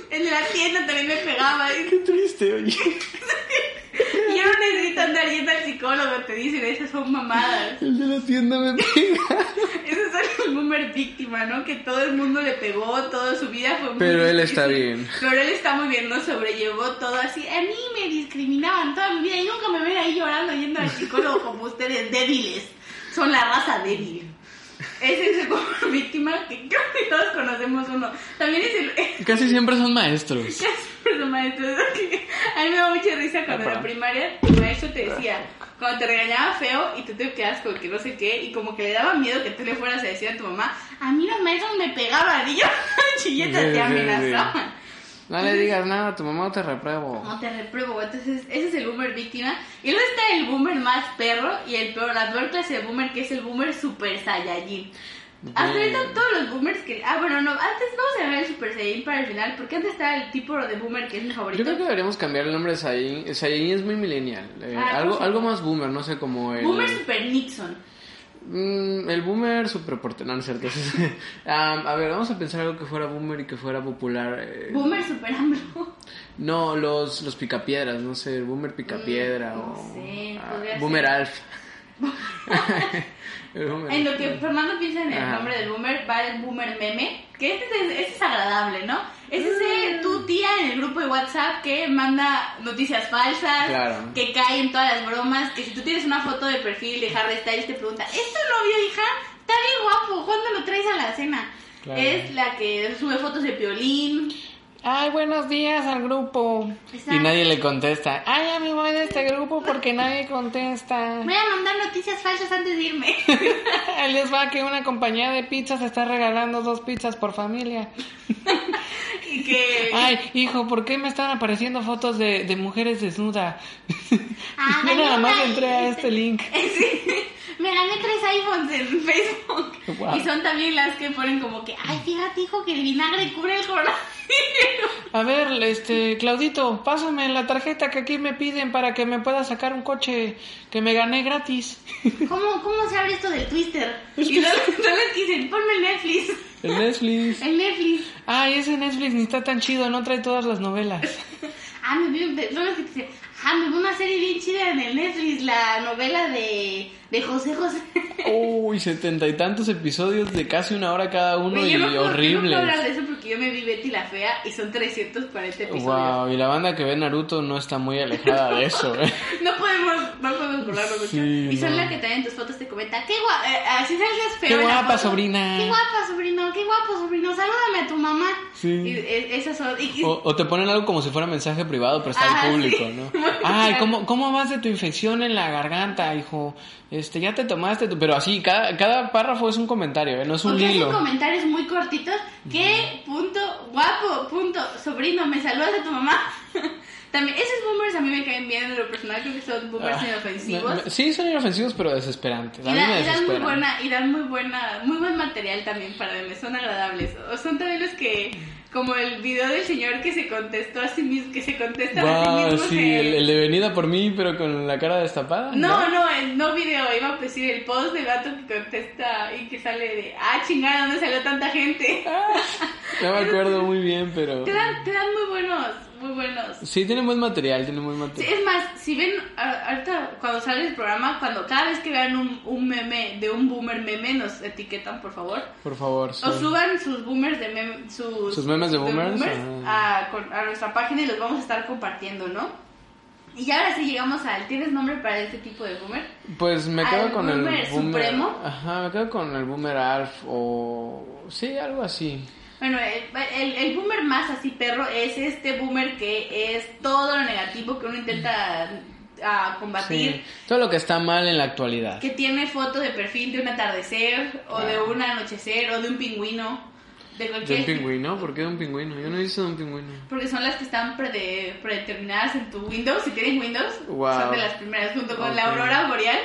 En la tienda también me pegaba. Qué triste, oye. Y yo no necesito andar yendo al psicólogo. Te dicen, esas son mamadas. El de la tienda me pega. Ese es el boomer víctima, ¿no? Que todo el mundo le pegó, toda su vida fue muy Pero él está bien. Pero él está muy bien, ¿no? Sobrellevó todo así. A mí me discriminaban toda mi vida y nunca me ven ahí llorando yendo al psicólogo como ustedes, débiles. Son la raza débil. Ese es el boomer víctima que que todos conocemos uno. También es el... Casi siempre son maestros. Ya siempre los maestros. A mí me da mucha risa cuando en la primaria tu maestro te decía, cuando te regañaba feo y tú te quedas con que no sé qué, y como que le daba miedo que tú le fueras a decir a tu mamá, a mí los maestros me pegaban y yo chilletas Sí, te sí, amenazaban. No le digas nada a tu mamá o te repruebo. No te repruebo, entonces ese es el boomer víctima. Y luego está el boomer más perro y el peor, la peor clase de boomer que es el boomer super saiyajin. Hasta ahorita todos los boomers que... Ah, bueno, no, antes vamos a dejar el super saiyajin para el final, porque antes estaba el tipo de boomer que es mi favorito. Yo creo que deberíamos cambiar el nombre de Saiyajin. Saiyajin es muy millennial. Eh, Ah, algo, algo más boomer, no sé, como el... Boomer super Nixon. Mm, el boomer super porte- no, no es cierto. Am, a ver, vamos a pensar algo que fuera boomer y que fuera popular. eh, Boomer super AMLO. no, los, los picapiedras, no sé, el boomer picapiedra Mm, no o sé, ah, boomer ser. alf. El boomer En lo que Fernando piensa en el Ajá. nombre del boomer, va el boomer meme, que este es, este es agradable, ¿no? Es ese Mm. tu tía en el grupo de WhatsApp que manda noticias falsas, Claro. que cae en todas las bromas, que si tú tienes una foto de perfil de Harry Styles te pregunta, ¿es tu novio, hija? Está bien guapo, ¿cuándo lo traes a la cena? Claro. Es la que sube fotos de violín. Ay, buenos días al grupo. Exacto. Y nadie le contesta. Ay, ya me voy de este grupo porque nadie contesta. Voy a mandar noticias falsas antes de irme. Ahí les va que una compañía de pizzas está regalando dos pizzas por familia. y que... Ay, hijo, ¿por qué me están apareciendo fotos de, de mujeres desnudas? Ah, Yo nada más entré a este link. Sí, me gané tres iPhones en Facebook. Wow. Y son también las que ponen como que, ay, fíjate, hijo, que el vinagre cubre el coronavirus. A ver, este, Claudito, pásame la tarjeta que aquí me piden para que me pueda sacar un coche que me gané gratis. ¿Cómo, ¿Cómo se abre esto del Twitter? Y no, no les dicen, ponme el Netflix. El Netflix. El Netflix. Ay, ese Netflix ni está tan chido, no trae todas las novelas. Ah, me vi, son los que te dicen, ah, me vi una serie bien chida en el Netflix, la novela de, de José José. Uy, setenta y tantos episodios de casi una hora cada uno y yo no Yo no puedo hablar de eso porque yo me vi Betty la Fea y son 340 episodios. Wow, y la banda que ve Naruto no está muy alejada de eso, ¿eh? No podemos, no podemos burlarnos mucho. Sí, y son no. la que también en tus fotos te comenta, qué guapa, así salgas feo. Qué guapa, sobrina. Qué guapa, sobrino, qué guapo, sobrino, salúdame a tu mamá. Sí. Y e- esas son, y, y- O, o te ponen algo como si fuera mensaje privado, pero está Ah, al público, sí. ¿no? Ay. ¿cómo, ¿cómo vas de tu infección en la garganta, hijo? Este, ya te tomaste tu... Pero así, cada, cada párrafo es un comentario, ¿eh? No es un o que hacen hilo. comentarios muy cortitos, qué punto, guapo, punto, sobrino, me saludas a tu mamá. También, esos boomers a mí me caen bien, en lo personal creo que son boomers Ah, inofensivos. me- me- Sí, son inofensivos, pero desesperantes. Y, mí dan, me y dan muy buena, y dan muy buena, muy buen material también para memes, son agradables. O son también los que, como el video del señor que se contestó a sí mismo, que se contesta a sí mismo. sí, el, el de venida por mí, pero con la cara destapada. No, no, el no video, iba a decir el post de gato que contesta y que sale de, ah, chingada, ¿dónde salió tanta gente? No me acuerdo muy bien, pero... Te dan, te dan muy buenos, muy buenos. Sí, tiene buen material, tiene buen Sí, material. es más, si ven, ahorita cuando sale el programa, cuando cada vez que vean un, un meme de un boomer meme, nos etiquetan, por favor. Por favor. sí. O suban sus boomers de meme, sus, Sus memes de boomers, a, con- a nuestra página y los vamos a estar compartiendo, ¿no? Y ahora sí llegamos al. ¿Tienes nombre para este tipo de boomer? Pues me quedo ¿Al con el boomer boomer. supremo? Ajá, me quedo con el boomer Alf o. Sí, algo así. Bueno, el, el, el boomer más así perro es este boomer que es todo lo negativo que uno intenta ah, combatir. Sí. Todo lo que está mal en la actualidad. Que tiene foto de perfil de un atardecer, o de un anochecer, o de un pingüino. De ¿De cualquier un pingüino? ¿Por qué de un pingüino? Yo no he visto de un pingüino. Porque son las que están prede- predeterminadas en tu Windows. Si tienes Windows, Wow. son de las primeras, junto con la aurora boreal.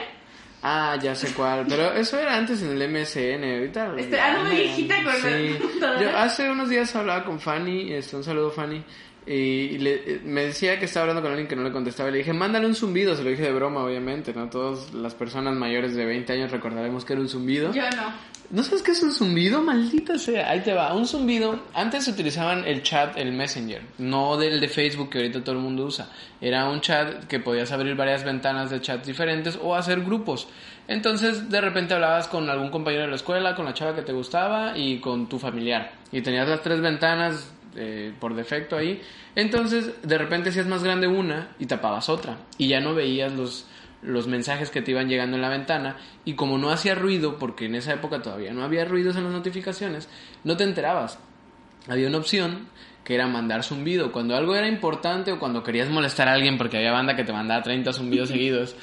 Ah, ya sé cuál. Pero eso era antes en el MSN. Ahorita. Este, ah, dijiste con la Sí. Yo hace unos días hablaba con Fanny. Este, un saludo, Fanny. Y le- me decía que estaba hablando con alguien que no le contestaba. Y le dije, mándale un zumbido. Se lo dije de broma, obviamente. ¿no? Todas las personas mayores de 20 años recordaremos que era un zumbido. Yo no. ¿No sabes qué es un zumbido? Maldita sea. Ahí te va. Un zumbido. Antes utilizaban el chat, el Messenger. No del de Facebook que ahorita todo el mundo usa. Era un chat que podías abrir varias ventanas de chat diferentes o hacer grupos. Entonces, de repente hablabas con algún compañero de la escuela, con la chava que te gustaba y con tu familiar. Y tenías las tres ventanas eh, por defecto ahí. Entonces, de repente hacías más grande una y tapabas otra. Y ya no veías los los mensajes que te iban llegando en la ventana y como no hacía ruido, porque en esa época todavía no había ruidos en las notificaciones, no te enterabas. Había una opción que era mandar zumbido. Cuando algo era importante o cuando querías molestar a alguien, porque había banda que te mandaba 30 zumbidos seguidos,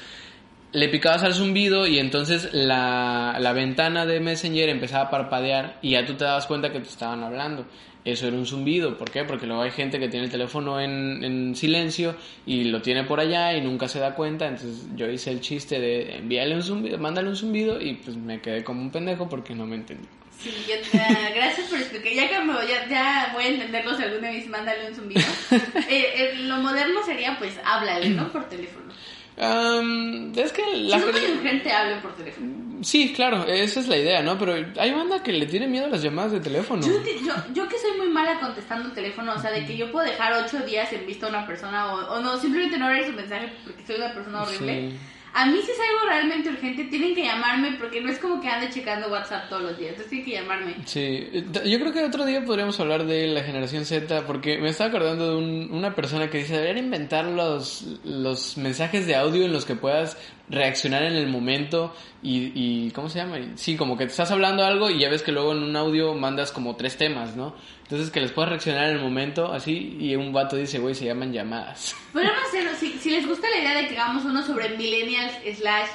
le picabas al zumbido y entonces la, la ventana de Messenger empezaba a parpadear y ya tú te dabas cuenta que te estaban hablando. Eso era un zumbido. ¿Por qué? Porque luego hay gente que tiene el teléfono en, en silencio y lo tiene por allá y nunca se da cuenta. Entonces yo hice el chiste de envíale un zumbido, mándale un zumbido y pues me quedé como un pendejo porque no me entendí. Sí, yo te- gracias por explicar. Ya que me ya, ya voy a entenderlo si alguna vez mándale un zumbido. Eh, eh, lo moderno sería, pues, háblale, ¿no? Por teléfono. Am, es que la Si es muy urgente, hable por teléfono. Sí, claro, esa es la idea, ¿no? Pero hay banda que le tiene miedo a las llamadas de teléfono. Yo, yo, yo que soy muy mala contestando el teléfono, o sea, de que yo puedo dejar ocho días en visto a una persona o, o no, simplemente no leer su mensaje porque soy una persona horrible. Sí. A mí si es algo realmente urgente, tienen que llamarme porque no es como que ande checando WhatsApp todos los días, entonces tienen que llamarme. Sí, yo creo que otro día podríamos hablar de la generación Z, porque me estaba acordando de un- una persona que dice, deberían inventar los, los mensajes de audio en los que puedas reaccionar en el momento y, y ¿cómo se llama? Sí, como que te estás hablando algo y ya ves que luego en un audio mandas como tres temas, ¿no? Entonces que les puedas reaccionar en el momento así y un vato dice, güey, se llaman llamadas. Podríamos hacerlo, si, si les gusta la idea de que hagamos uno sobre millennials slash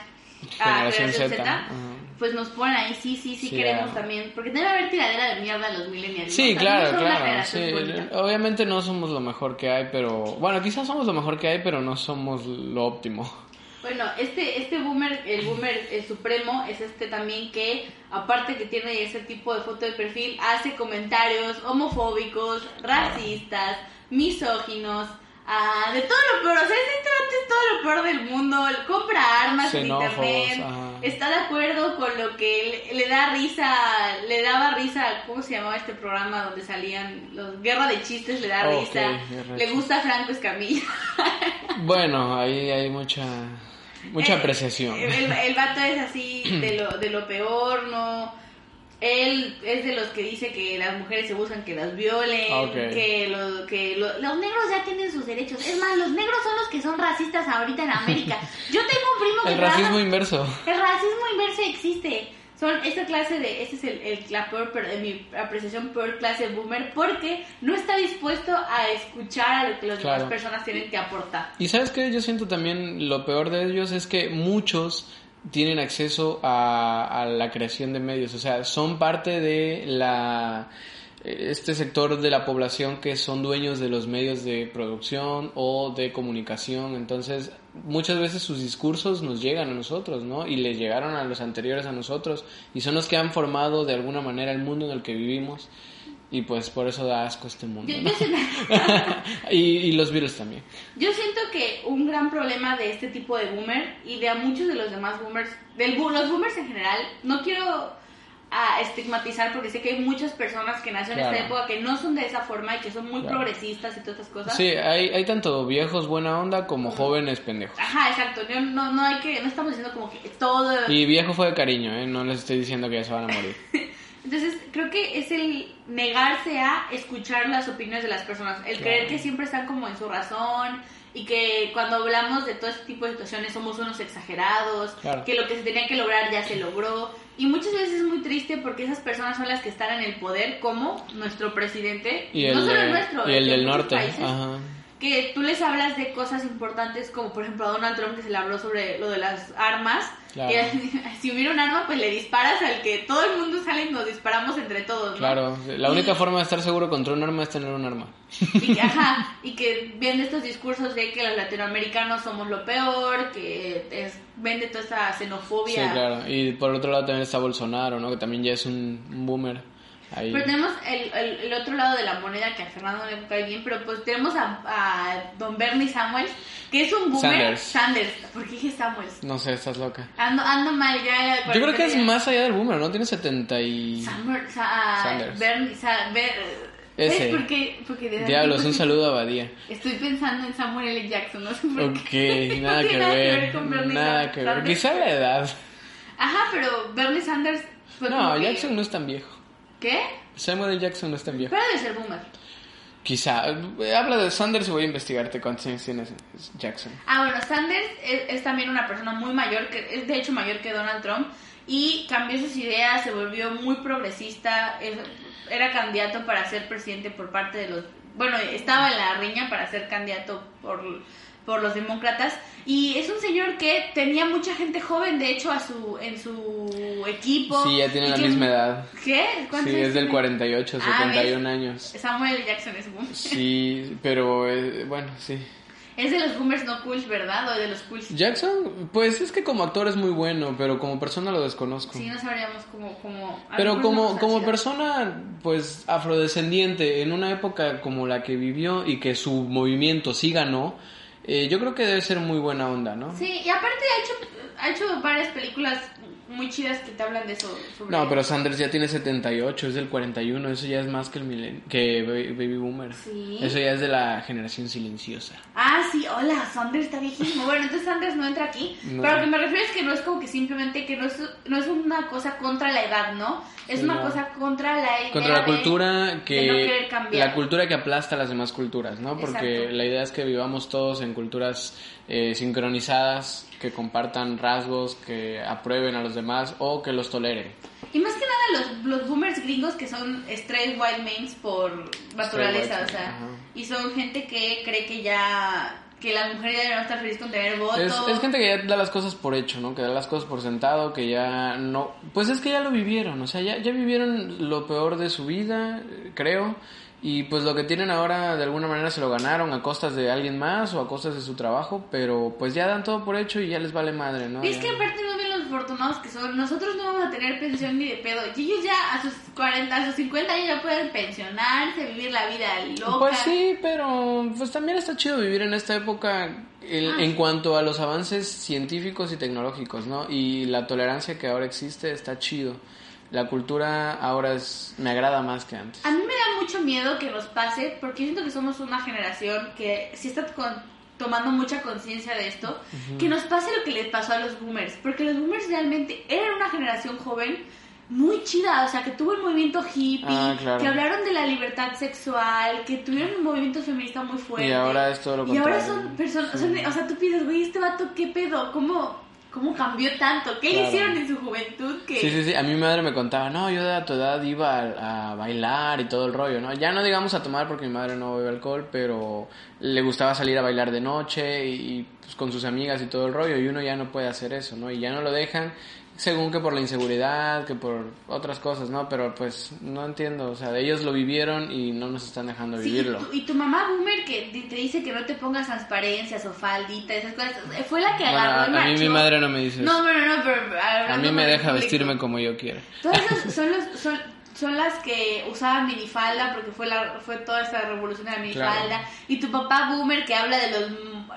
ah, Generación Z, Z, pues nos ponen ahí, sí, sí, sí, Sí, queremos también, porque debe haber tiradera de mierda a los millennials. Sí, ¿no? claro, claro. Sí. bonita. Obviamente no somos lo mejor que hay, pero bueno, quizás somos lo mejor que hay, pero no somos lo óptimo. Bueno, este, este boomer, el boomer el supremo, es este también que, aparte que tiene ese tipo de foto de perfil, hace comentarios homofóbicos, racistas, misóginos, ah, de todo lo peor. O sea, es todo lo peor del mundo. Compra armas en internet, ajá. está de acuerdo con lo que le, le da risa, le daba risa, ¿cómo se llamaba este programa donde salían los Guerra de Chistes? Le da risa, le gusta Franco Escamilla. Bueno, ahí hay mucha mucha Eh, apreciación. El, el vato es así de lo, de lo peor, no. Él es de los que dice que las mujeres se buscan que las violen, Ok. que, lo- que lo- los negros ya tienen sus derechos. Es más, los negros son los que son racistas ahorita en América. Yo tengo un primo que El trabaja- racismo inverso. el racismo inverso existe. Son esta clase de, este es el, el- la peor, per- en mi apreciación, peor clase boomer, porque no está dispuesto a escuchar a lo que las Claro. demás personas tienen que aportar. Y sabes que yo siento también lo peor de ellos es que muchos tienen acceso a, la creación de medios, o sea, son parte de la este sector de la población que son dueños de los medios de producción o de comunicación, entonces muchas veces sus discursos nos llegan a nosotros, ¿no? Y les llegaron a los anteriores a nosotros. Y son los que han formado de alguna manera el mundo en el que vivimos y pues por eso da asco este mundo, Yo- ¿no? yo siento- y, y los virus también. Yo siento que un gran problema de este tipo de boomer y de a muchos de los demás boomers, de los boomers en general, no quiero ah, estigmatizar porque sé que hay muchas personas que nacieron en esta época que no son de esa forma y que son muy Claro. progresistas y todas estas cosas. Sí, hay, hay tanto viejos buena onda como jóvenes pendejos. Ajá, exacto. Yo no, no hay que, no estamos diciendo como que todo. Y viejo fue de cariño, ¿eh? No les estoy diciendo que ya se van a morir. Entonces, creo que es el negarse a escuchar las opiniones de las personas, el creer que siempre están como en su razón y que cuando hablamos de todo este tipo de situaciones somos unos exagerados, que lo que se tenía que lograr ya se logró. Y muchas veces es muy triste porque esas personas son las que están en el poder, como nuestro presidente, y no solo el nuestro, y el, del norte. Ajá que tú les hablas de cosas importantes como por ejemplo a Donald Trump que se le habló sobre lo de las armas que si hubiera un arma pues le disparas al que todo el mundo sale y nos disparamos entre todos ¿no? claro la única forma de estar seguro contra un arma es tener un arma. Y que, ajá, y que vende estos discursos de que los latinoamericanos somos lo peor que es, vende toda esa xenofobia. Sí claro. Y por otro lado también está Bolsonaro no que también ya es un boomer pero tenemos el, el, otro lado de la moneda que a Fernando le cae bien, pero pues tenemos a, a don Bernie Samuels, que es un boomer. Sanders. Sanders. ¿Por qué dije Samuels? No sé, estás loca. Ando, ando mal ya. Yo creo que es más allá del boomer, ¿no? Tiene 70 y... Sanders. Bernie, Sa Ese. Porque, porque de Diablos, un saludo a Badía. Estoy pensando en Samuel L. Jackson, no sé por qué. Ok, nada, que, nada ver, que ver. con Bernie Nada que ver. Quizá la edad. Ajá, pero Bernie Sanders... no, Jackson no es tan viejo. ¿Qué? Samuel L. Jackson no es tan viejo. Pero debe ser boomer. Quizá. Habla de Sanders y voy a investigarte cuántos años tiene Jackson. Ah, bueno, Sanders es, también una persona muy mayor, que es de hecho mayor que Donald Trump, y cambió sus ideas, se volvió muy progresista, era candidato para ser presidente por parte de los... Bueno, estaba en la riña para ser candidato por por los demócratas. Y es un señor que tenía mucha gente joven de hecho a su en su equipo. Sí ya tiene la misma edad. ¿qué? sí es del 48 71 años. Samuel Jackson es boomer. Sí pero eh, bueno sí. Es de los boomers no cool, ¿verdad? O de los cools. Jackson, pues es que como actor es muy bueno, pero como persona lo desconozco. Sí, no sabríamos cómo... como pero como, como persona, pues afrodescendiente, en una época como la que vivió y que su movimiento sí ganó, eh, yo creo que debe ser muy buena onda, ¿no? Sí, y aparte ha hecho, ha hecho varias películas muy chidas que te hablan de eso. No, pero Sanders ya tiene 78, es del 41, eso ya es más que el que Baby Boomer. Sí. Eso ya es de la generación silenciosa. Ah, sí, hola, Sanders está viejísimo. Bueno, entonces Sanders no entra aquí, pero lo que me refiero es que no es como que simplemente que no es, no es una cosa contra la edad, ¿no? Es una cosa contra la idea Contra la cultura que... La cultura que aplasta a las demás culturas, ¿no? Porque la idea es que vivamos todos en culturas eh, sincronizadas, que compartan rasgos, que aprueben a los demás o que los toleren. Y más que nada los, los boomers gringos que son straight white mains por naturaleza, o sea, y son gente que cree que ya que la mujer ya no está feliz con tener voto. Es, gente que ya da las cosas por hecho, ¿no? Que da las cosas por sentado, que ya no... Pues es que ya lo vivieron, o sea, ya, ya vivieron lo peor de su vida, creo, y pues lo que tienen ahora de alguna manera se lo ganaron a costas de alguien más o a costas de su trabajo, pero pues ya dan todo por hecho y ya les vale madre, ¿no? Y es que aparte no ven los afortunados que son. Nosotros no vamos a tener pensión ni de pedo. Y ellos ya a sus 40, a sus 50 años ya pueden pensionarse, vivir la vida loca. Pues sí, pero pues también está chido vivir en esta época ah. en cuanto a los avances científicos y tecnológicos, ¿no? Y la tolerancia que ahora existe está chido la cultura ahora es me agrada más que antes. A mí me da mucho miedo que nos pase porque siento que somos una generación que si está tomando mucha conciencia de esto, que nos pase lo que les pasó a los boomers, porque los boomers realmente eran una generación joven muy chida, o sea, que tuvo el movimiento hippie, ah, que hablaron de la libertad sexual, que tuvieron un movimiento feminista muy fuerte. Y ahora es todo lo contrario. Y ahora son personas, o sea, tú piensas, güey, este vato, ¿qué pedo? ¿Cómo, ¿Cómo cambió tanto? ¿Qué le hicieron en su juventud? Que... Sí, sí, sí. A mi madre me contaba, no, yo de tu edad iba a, bailar y todo el rollo, ¿no? Ya no digamos a tomar porque mi madre no bebe alcohol, pero le gustaba salir a bailar de noche y, pues, con sus amigas y todo el rollo y uno ya no puede hacer eso, ¿no? Y ya no lo dejan según que por la inseguridad, que por otras cosas, ¿no? Pero pues no entiendo, o sea, ellos lo vivieron y no nos están dejando vivirlo. Y tu, mamá boomer que te dice que no te pongas transparencias o faldita, esas cosas, fue la que agarró A, mí mi madre no me dice eso. No, no, no, pero... A mí me deja vestirme como yo quiero. Todos son los... Son, son las que usaban minifalda porque fue la fue toda esta revolución de la minifalda y tu papá boomer que habla de los,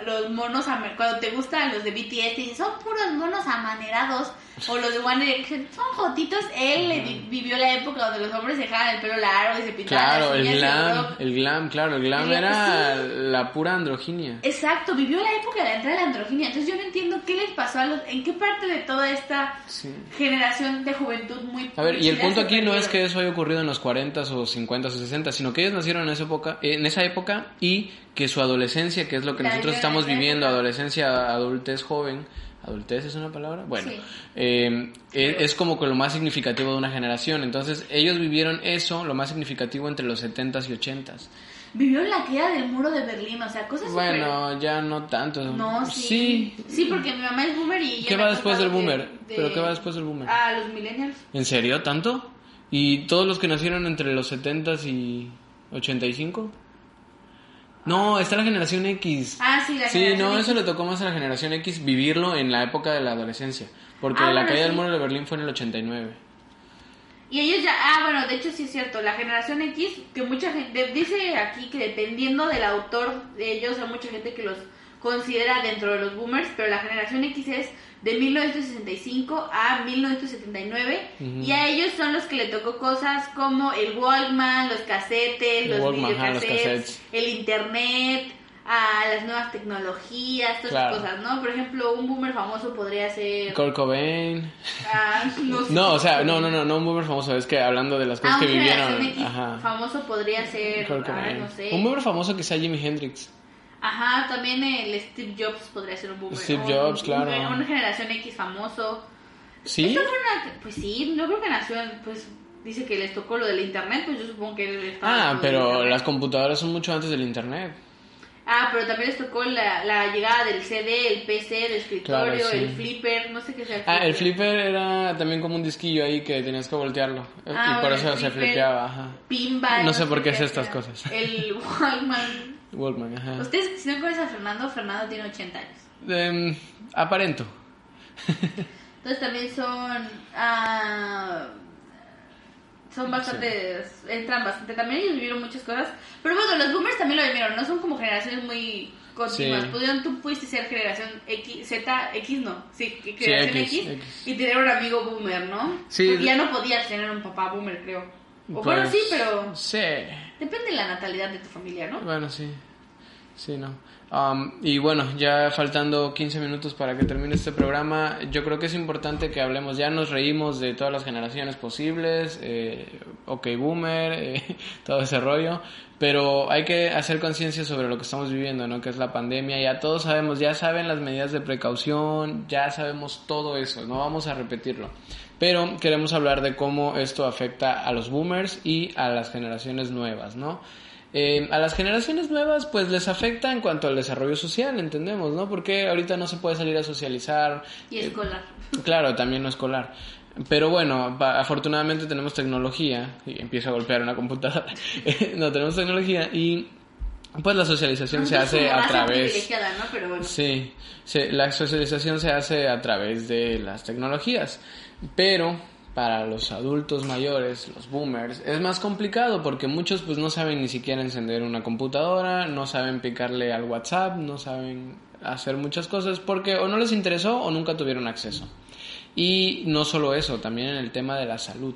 los monos cuando te gustan los de BTS y son puros monos amanerados o los de One Direction, son jotitos. Él vivió la época donde los hombres se dejaban el pelo largo y se pintaban Claro, las el uñas glam, el glam, claro, el glam El era sí. la pura androginia. Exacto, vivió la época de la entrada de la androginia. Entonces yo no entiendo qué les pasó a los... ¿En qué parte de toda esta Sí. generación de juventud muy... A ver, y el punto aquí no es que eso haya ocurrido en los 40 o 50 o 60, sino que ellos nacieron en esa época, en esa época y que su adolescencia, que es lo que La nosotros estamos viviendo, adolescencia, adultez joven, adultez es una palabra, bueno, Sí. eh, es, como que lo más significativo de una generación, entonces ellos vivieron eso, lo más significativo entre los 70s y 80s. Vivió la caída del muro de Berlín, o sea, cosas Bueno, ya no tanto. No, sí. Sí, porque mi mamá es boomer y... ¿Qué va después del boomer? de- ¿Pero qué va después del boomer? Ah, los millennials. ¿En serio? ¿Tanto? ¿Y todos los que nacieron entre los 70s y 85? No, está la generación X. Ah, sí, la Sí, generación no, X. eso le tocó más a la generación X vivirlo en la época de la adolescencia. Porque Ah, la bueno, caída del muro de Berlín fue en el 89. Y ellos ya, ah, bueno, de hecho sí es cierto, la generación X, que mucha gente, dice aquí que dependiendo del autor de ellos, hay mucha gente que los considera dentro de los boomers, pero la generación X es de 1965 a 1979 Ujú. y a ellos son los que le tocó cosas como el Walkman, los casetes, El los Walkman, los videocassettes, cassettes. el internet, a las nuevas tecnologías, todas Claro. esas cosas, ¿no? Por ejemplo, un boomer famoso podría ser... Kurt Cobain. ah, no, sé. No, o sea, no, no, no, no un boomer famoso, es que hablando de las cosas Ah, que vivieron. Ajá. famoso podría ser, Kurt ah, Cobain. no sé. Un boomer famoso quizá Jimi Hendrix. Ajá, también el Steve Jobs podría ser un boomer. Steve Jobs, un- claro. un- Una generación X famoso. ¿Sí? Fue una- pues sí, yo creo que nació, pues dice que les tocó lo del internet, pues yo supongo que él estaba Ah, pero las computadoras son mucho antes del internet. Ah, pero también les tocó la, la llegada del CD, el PC, del escritorio, Claro, sí. el flipper, no sé qué sea el Ah, el flipper era también como un disquillo ahí que tenías que voltearlo. Ah, y por eso el se flipeaba, ajá. Pinball. No sé por qué sé estas cosas. El Walkman. Walkman, ajá. Ustedes, si no conocen a Fernando, Fernando tiene 80 años. Em, aparento. Entonces también son. ah, son bastantes. Entran bastante. También ellos vivieron muchas cosas. Pero bueno, los boomers también lo vivieron. No son como generaciones muy continuas. Sí. Pudieron, tú pudiste ser generación X, Z, X no. Sí, generación X, X, X. Y tener un amigo boomer, ¿no? Sí. Porque ya no podías tener un papá boomer, creo. O bueno, Pues, sí, pero. Sí. Depende de la natalidad de tu familia, ¿no? Bueno, sí. Sí, no. Um, y bueno, ya faltando 15 minutos para que termine este programa, yo creo que es importante que hablemos. Ya nos reímos de todas las generaciones posibles, eh, OK Boomer, eh, todo ese rollo, pero hay que hacer conciencia sobre lo que estamos viviendo, ¿no? Que es la pandemia. Ya todos sabemos, ya saben las medidas de precaución, ya sabemos todo eso, no vamos a repetirlo. Pero queremos hablar de cómo esto afecta a los boomers y a las generaciones nuevas, ¿no? Eh, a las generaciones nuevas pues les afecta en cuanto al desarrollo social, entendemos, ¿no? Porque ahorita no se puede salir a socializar. Y eh, escolar. Claro, también no escolar. Pero bueno, afortunadamente tenemos tecnología y empiezo a golpear una computadora. no, tenemos tecnología y pues la socialización se Nosotros hace a través... ¿no? Pero bueno. Sí, se- la socialización se hace a través de las tecnologías, pero para los adultos mayores, los boomers, es más complicado porque muchos pues no saben ni siquiera encender una computadora, no saben picarle al WhatsApp, no saben hacer muchas cosas porque o no les interesó o nunca tuvieron acceso. Y no solo eso, también en el tema de la salud.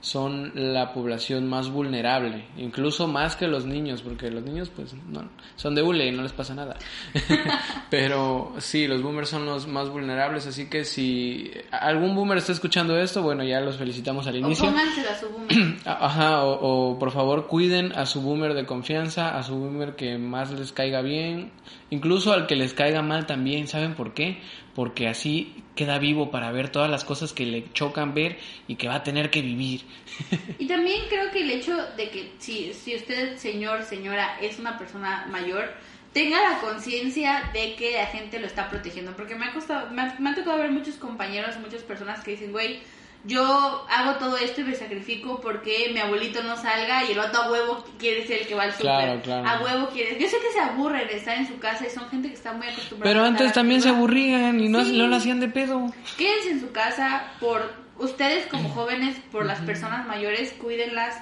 Son la población más vulnerable, incluso más que los niños, porque los niños pues no, son de hule y no les pasa nada. Pero sí, los boomers son los más vulnerables, así que si algún boomer está escuchando esto, bueno, ya los felicitamos al inicio. a su boomer. Ajá, o, o por favor cuiden a su boomer de confianza, a su boomer que más les caiga bien, incluso al que les caiga mal también, ¿saben por qué? Porque así queda vivo para ver todas las cosas que le chocan ver y que va a tener que vivir. Y también creo que el hecho de que si, si usted, señor, señora, es una persona mayor, tenga la conciencia de que la gente lo está protegiendo. Porque me ha costado, me, ha- tocado ver muchos compañeros, muchas personas que dicen, güey, yo hago todo esto y me sacrifico porque mi abuelito no salga y el otro a huevo quiere ser el que va al súper. Claro, claro. A huevo quiere. Yo sé que se aburren de estar en su casa y son gente que está muy acostumbrada Pero a estar antes también se aburrían y no, Sí. no lo hacían de pedo. Quédense en su casa por ustedes como jóvenes, por las personas mayores, cuídenlas.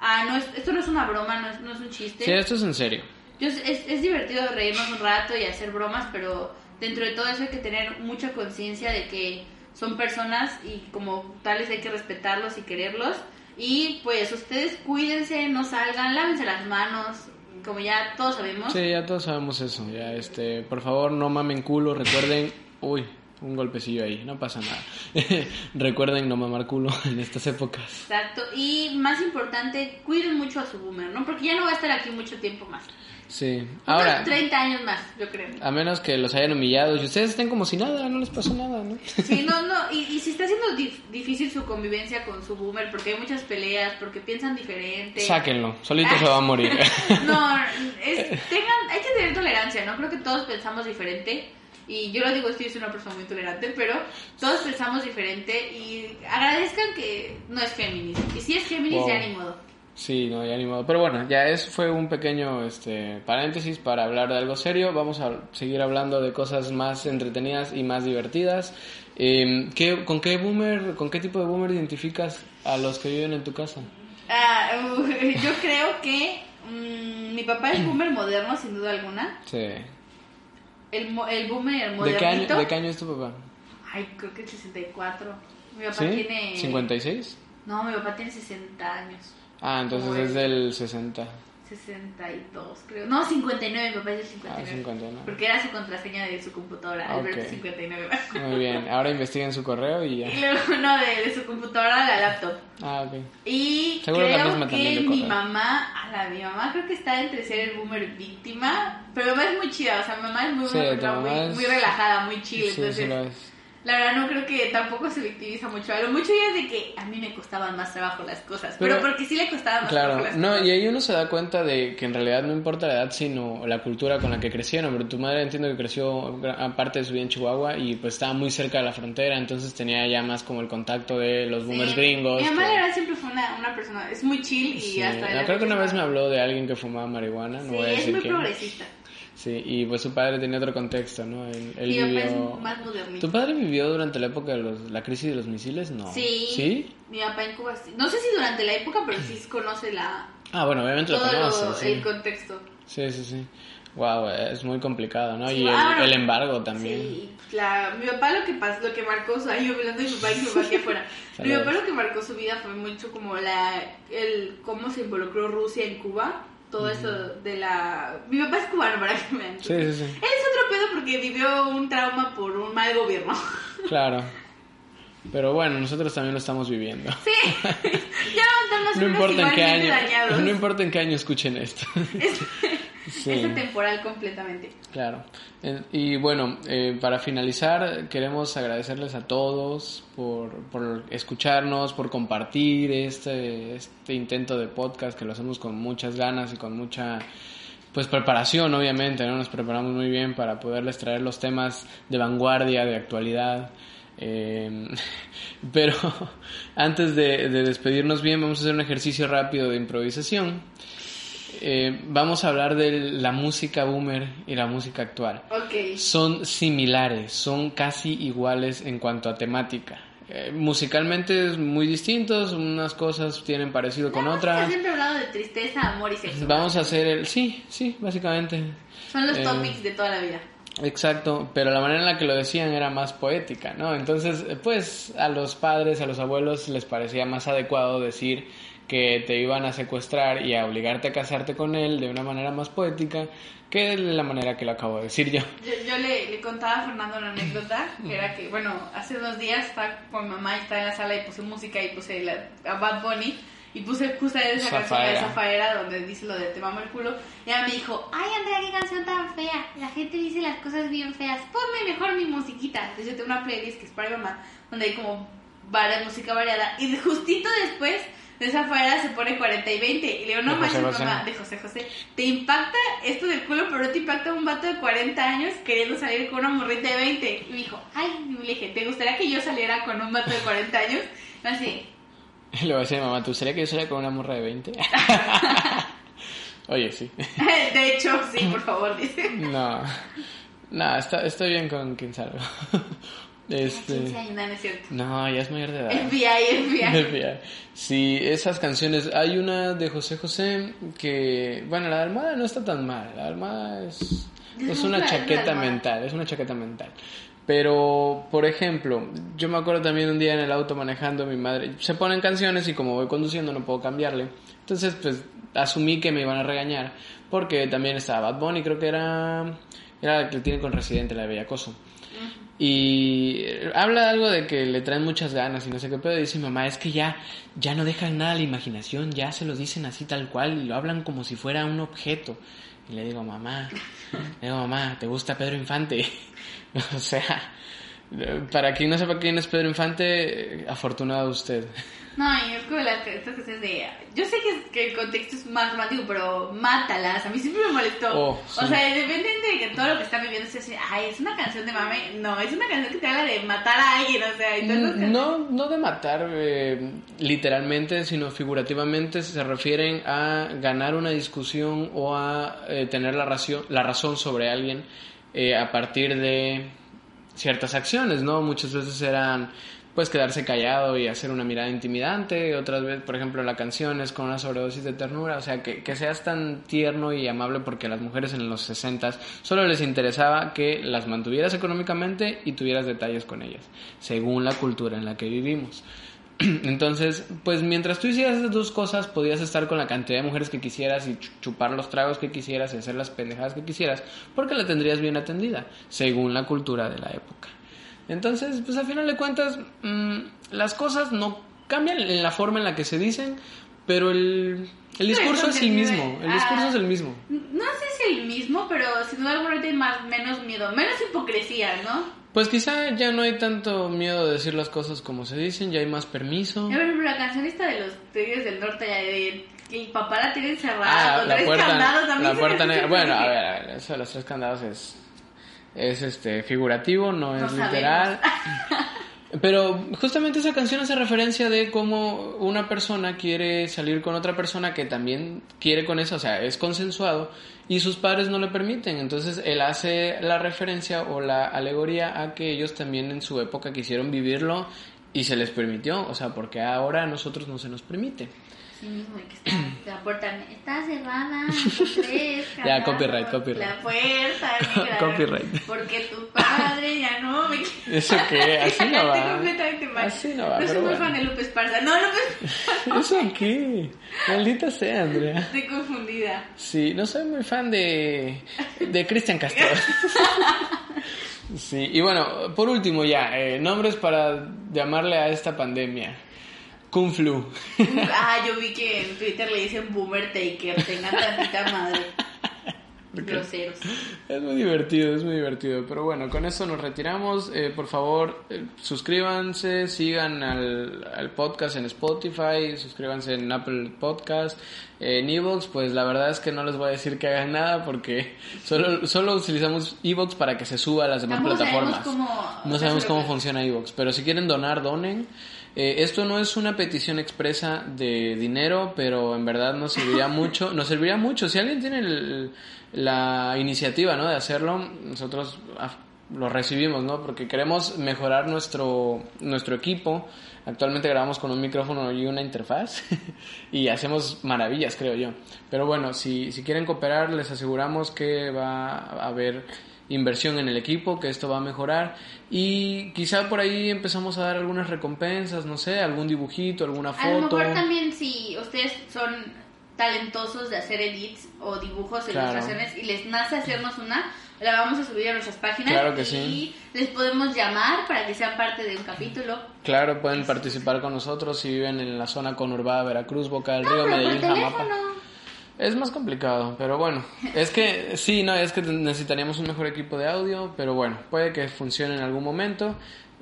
Ah, no es, esto no es una broma, no es, no es un chiste. Sí, esto es en serio. Yo es, es divertido reírnos un rato y hacer bromas, pero dentro de todo eso hay que tener mucha conciencia de que son personas y como tales hay que respetarlos y quererlos. Y pues ustedes cuídense, no salgan, lávense las manos, como ya todos sabemos. Sí, ya todos sabemos eso. Ya, este, por favor, no mamen culo. Recuerden, uy, un golpecillo ahí, no pasa nada. Recuerden no mamar culo en estas épocas. Exacto. Y más importante, cuiden mucho a su boomer, ¿no? Porque ya no va a estar aquí mucho tiempo más. Sí. Ahora. 30 años más, yo creo. A menos que los hayan humillado y ustedes estén como si nada, no les pasó nada, ¿no? Sí, no, no. Y, y si está siendo difícil su convivencia con su boomer, porque hay muchas peleas, porque piensan diferente. Sáquenlo, solito se va a morir. no, es, tengan, hay que tener tolerancia, ¿no? Creo que todos pensamos diferente. Y yo lo digo, estoy soy una persona muy tolerante, pero todos pensamos diferente y agradezcan que no es Géminis. Y si es Géminis, ya ni modo. Sí, no, ya ni modo. Pero bueno, ya eso fue un pequeño este, paréntesis para hablar de algo serio. Vamos a seguir hablando de cosas más entretenidas y más divertidas. Eh, ¿qué, ¿Con qué boomer, con qué tipo de boomer identificas a los que viven en tu casa? Ah, yo creo que mm, mi papá es boomer moderno, sin duda alguna. Sí. El, el boomer modernito. ¿De qué, año, ¿De qué año es tu papá? Ay, creo que 64. Mi papá tiene... ¿56? No, mi papá tiene 60 años. Ah, entonces es del 60. 62, creo. No, 59, mi papá es del 59. Ah, 59. Porque era su contraseña de su computadora, Alberto 59. Muy bien, ahora investiguen su correo y ya. Y luego, no, de, su computadora a la laptop. Ah, ok. Y Seguro creo que mi mamá, a la mi mamá creo que está entre ser el boomer víctima, pero mi mamá es muy chida, o sea, mi mamá es muy, sí, muy, muy, relajada, muy chile, sí, entonces... La verdad no creo que tampoco se victimiza mucho. A lo mucho ya es de que a mí me costaban más trabajo las cosas. Pero, porque sí le costaban más trabajo las no, cosas. y ahí uno se da cuenta de que en realidad no importa la edad, sino la cultura con la que crecieron. Pero tu madre entiendo que creció aparte de su vida en Chihuahua y pues estaba muy cerca de la frontera, entonces tenía ya más como el contacto de los boomers gringos. Mi mamá verdad siempre fue una, una, persona, es muy chill y hasta... creo que una vez me habló de alguien que fumaba marihuana, no voy a decir es muy progresista. Sí, y pues su padre tenía otro contexto, ¿no? Él, él vivió... más modernista. ¿Tu padre vivió durante la época de los, la crisis de los misiles? No. Sí. ¿Sí? Mi papá en Cuba sí. No sé si durante la época, pero sí conoce la... Ah, bueno, obviamente lo conoce. sí. el contexto. Sí, sí, sí. Wow, es muy complicado, ¿no? y el, el, embargo también. Sí, la, mi papá lo que pasó, lo que marcó su... Ay, yo hablando de mi papá y mi papá aquí afuera. mi papá lo que marcó su vida fue mucho como la... El, cómo se involucró Rusia en Cuba todo eso de la... Mi papá es cubano, para que me Sí, sí, sí. Él es otro pedo porque vivió un trauma por un mal gobierno. Claro. Pero bueno, nosotros también lo estamos viviendo. Sí, ya vamos no importa en qué año, No importa en qué año escuchen esto. Es temporal completamente. Claro. Y bueno, eh, para finalizar, queremos agradecerles a todos por, por escucharnos, por compartir este, este intento de podcast que lo hacemos con muchas ganas y con mucha pues preparación, obviamente, ¿no? Nos preparamos muy bien para poderles traer los temas de vanguardia, de actualidad. Eh, pero antes de, de, despedirnos bien, vamos a hacer un ejercicio rápido de improvisación. Eh, vamos a hablar de la música boomer y la música actual. Okay. Son similares, son casi iguales en cuanto a temática. Eh, musicalmente es muy distintos, unas cosas tienen parecido con otras. siempre hablado de tristeza, amor y sexo. Vamos a hacer el... Sí, sí, básicamente. Son los eh, topics de toda la vida. Exacto, pero la manera en la que lo decían era más poética, ¿no? Entonces, pues a los padres, a los abuelos les parecía más adecuado decir que te iban a secuestrar y a obligarte a casarte con él de una manera más poética que de la manera que lo acabo de decir yo. Yo, le, contaba a Fernando una anécdota, que era que, bueno, hace unos días estaba con mamá y estaba en la sala y puse música y puse la, a Bad Bunny y puse justo esa canción de Zafaera. Donde dice lo de te mamo el culo y ella me dijo, ay Andrea, qué canción tan fea, la gente dice las cosas bien feas, ponme mejor mi musiquita. Entonces yo tengo una playlist que es para mi mamá, donde hay como varias música variada. Y justito después de esa fuera se pone 40 y 20. Y le digo, no manches, mamá, de José José, ¿te impacta esto del culo, pero no te impacta un vato de 40 años queriendo salir con una morrita de 20? Y me dijo, ay, y le dije, ¿te gustaría que yo saliera con un vato de 40 años? Y así. Le voy a decir a mamá, ¿tú gustaría que yo saliera con una morra de 20? Oye, sí. de hecho, sí, por favor, dice. no. No, está, estoy bien con quien. Este... no, es cierto. No, ya es mayor de edad. FBI, FBI. FBI. Sí, esas canciones. Hay una de José José que. Bueno, la Almada no está tan mal. La Almada es. Es una chaqueta mental, es una chaqueta mental. Pero, por ejemplo, yo me acuerdo también un día en el auto manejando, mi madre, se ponen canciones y como voy conduciendo no puedo cambiarle. Entonces, pues, asumí que me iban a regañar, porque también estaba Bad Bunny, creo que era, era la que tiene con Residente, la de Bellacoso. Y habla algo de que le traen muchas ganas y no sé qué, pero dice mi mamá, es que ya, ya no dejan nada la imaginación, ya se lo dicen así tal cual y lo hablan como si fuera un objeto. Y le digo, mamá, le digo, mamá, ¿te gusta Pedro Infante? o sea, para quien no sepa quién es Pedro Infante, afortunado usted. No, y es como las estas cosas de. Yo sé que, que el contexto es más romántico, pero mátalas. A mí siempre me molestó. Oh, sí. O sea, independientemente de que todo lo que están viviendo es así, ay, es una canción de mame. No, es una canción que te habla de matar a alguien, o sea, esas Mm, No, no de matar eh, literalmente, sino figurativamente se refieren a ganar una discusión o a eh, tener la, ración, la razón sobre alguien eh, a partir de ciertas acciones, ¿no? Muchas veces eran pues quedarse callado y hacer una mirada intimidante, otras veces, por ejemplo, la canción es con una sobredosis de ternura, o sea, que, que seas tan tierno y amable porque a las mujeres en los 60 solo les interesaba que las mantuvieras económicamente y tuvieras detalles con ellas, según la cultura en la que vivimos. Entonces, pues mientras tú hicieras esas dos cosas, podías estar con la cantidad de mujeres que quisieras y ch- chupar los tragos que quisieras y hacer las pendejadas que quisieras, porque la tendrías bien atendida, según la cultura de la época. Entonces, pues al final de cuentas, mm, las cosas no cambian en la forma en la que se dicen, pero el, el discurso es el mismo, el discurso ah. es el mismo. No sé si el mismo, pero sin duda alguna hay más, menos miedo, menos hipocresía, ¿no? Pues quizá ya no hay tanto miedo de decir las cosas como se dicen, ya hay más permiso. Por ejemplo, la cancionista de los Tigres del Norte, ya de que el papá la tiene encerrada Ah, con la tres puerta, candados, también la puerta negra. Bueno, a ver, a ver, eso de los tres candados es, es este figurativo, no es No literal. Pero justamente esa canción hace referencia de cómo una persona quiere salir con otra persona que también quiere con eso, o sea, es consensuado y sus padres no le permiten. Entonces él hace la referencia o la alegoría a que ellos también en su época quisieron vivirlo y se les permitió, o sea, porque ahora a nosotros no se nos permite. Sí que está, la puerta está cerrada, tres Ya, copyright, copyright. La puerta. Copyright. Porque tu padre ya no me ¿Eso qué? Así no va. completamente mal. Así no va, No soy muy fan de Lupe Esparza. No, Lupe ¿Eso qué? Maldita sea, Andrea. Estoy confundida. Sí, no soy muy fan de, de Cristian Castro. Sí, y bueno, por último ya, eh, nombres para llamarle a esta pandemia. Kung Flu. Ah, yo vi que en Twitter le dicen Boomer Taker. Tengan tantita madre. Groseros. Es muy divertido, es muy divertido. Pero bueno, con eso nos retiramos. Eh, por favor, eh, suscríbanse, sigan al, al podcast en Spotify, suscríbanse en Apple Podcast, en Evox. Pues la verdad es que no les voy a decir que hagan nada porque solo, solo utilizamos Evox para que se suba a las demás Tampoco sabemos plataformas. cómo- no sabemos cómo funciona Evox, pero si quieren donar, donen. Eh, esto no es una petición expresa de dinero, pero en verdad nos serviría mucho. Nos serviría mucho. Si alguien tiene el- la iniciativa ¿no? de hacerlo, nosotros ah, lo recibimos, ¿no? Porque queremos mejorar nuestro, nuestro equipo. Actualmente grabamos con un micrófono y una interfaz y hacemos maravillas, creo yo. Pero bueno, si, si quieren cooperar, les aseguramos que va a haber inversión en el equipo, que esto va a mejorar y quizá por ahí empezamos a dar algunas recompensas, no sé, algún dibujito, alguna A lo foto. mejor también si ustedes son talentosos de hacer edits o dibujos, Claro. ilustraciones y les nace hacernos una, la vamos a subir a nuestras páginas Claro que y sí. les podemos llamar para que sean parte de un capítulo. Claro, pueden participar con nosotros si viven en la zona conurbada Veracruz, Boca del No, Río, Medellín, Jamapa. Es más complicado, pero bueno, es que sí, no, es que necesitaríamos un mejor equipo de audio, pero bueno, puede que funcione en algún momento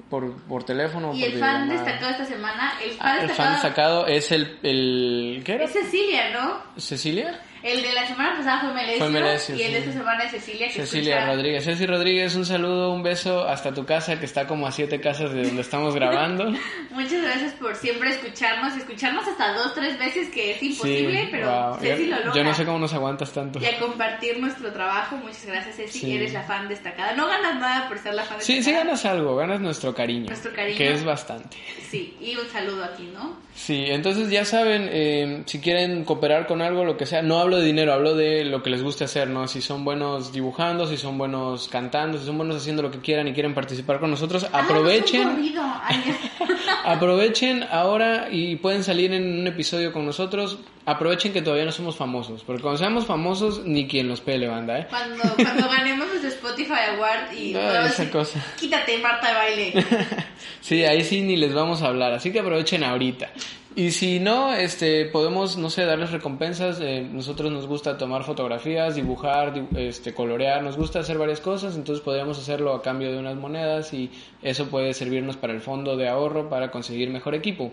por, por teléfono o Y por el fan destacado esta semana, el fan, Ah, el destacado, fan destacado es el, el ¿qué era? es Cecilia, ¿no? ¿Cecilia? El de la semana pasada fue Melesio, Fue Melesio, y el de sí. esta semana es Cecilia. Que Cecilia escucha- Rodríguez. Ceci Rodríguez, un saludo, un beso hasta tu casa que está como a siete casas de donde estamos grabando. Muchas gracias por siempre escucharnos, escucharnos hasta dos, tres veces que es imposible, Sí, pero wow. Ceci lo logra. Yo no sé cómo nos aguantas tanto. Y a compartir nuestro trabajo. Muchas gracias, Ceci. Sí. Eres la fan destacada. No ganas nada por ser la fan Sí, sí destacada. ganas algo, ganas nuestro cariño. Nuestro cariño. Que es bastante. Sí, y un saludo aquí, ¿no? Sí, entonces ya saben, eh, si quieren cooperar con algo, lo que sea, no hablo de dinero, hablo de lo que les guste hacer, ¿no? Si son buenos dibujando, si son buenos cantando, si son buenos haciendo lo que quieran y quieren participar con nosotros, Ah, aprovechen. Ay, Aprovechen ahora y pueden salir en un episodio con nosotros. Aprovechen que todavía no somos famosos, porque cuando seamos famosos ni quien los pele, banda, ¿eh? Cuando, cuando ganemos nuestro Spotify Award y Ah, podamos esa decir, cosa. quítate Marta de baile. Sí, ahí sí ni les vamos a hablar, así que aprovechen ahorita. Y si no, este, podemos, no sé, darles recompensas. eh, nosotros nos gusta tomar fotografías, dibujar, di- este, colorear, nos gusta hacer varias cosas, entonces podríamos hacerlo a cambio de unas monedas y eso puede servirnos para el fondo de ahorro para conseguir mejor equipo.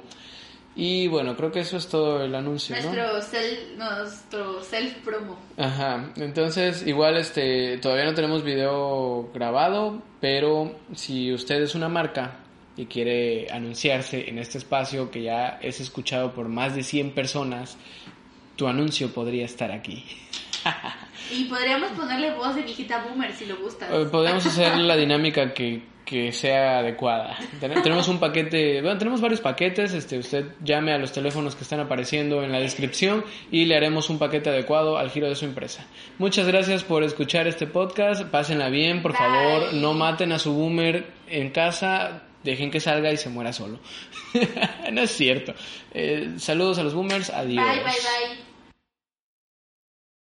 Y bueno, creo que eso es todo el anuncio, ¿no? nuestro, self, nuestro self promo. Ajá, entonces igual este todavía no tenemos video grabado, pero si usted es una marca y quiere anunciarse en este espacio que ya es escuchado por más de 100 personas, tu anuncio podría estar aquí. Y podríamos ponerle voz de viejita boomer si lo gustas. Eh, Podemos hacer la dinámica que, que sea adecuada. Ten- Tenemos un paquete, bueno, tenemos varios paquetes, este, usted llame a los teléfonos que están apareciendo en la descripción y le haremos un paquete adecuado al giro de su empresa. Muchas gracias por escuchar este podcast, pásenla bien, por Bye. favor, no maten a su boomer en casa, dejen que salga y se muera solo. no es cierto. Eh, saludos a los boomers, adiós. Bye, bye, bye.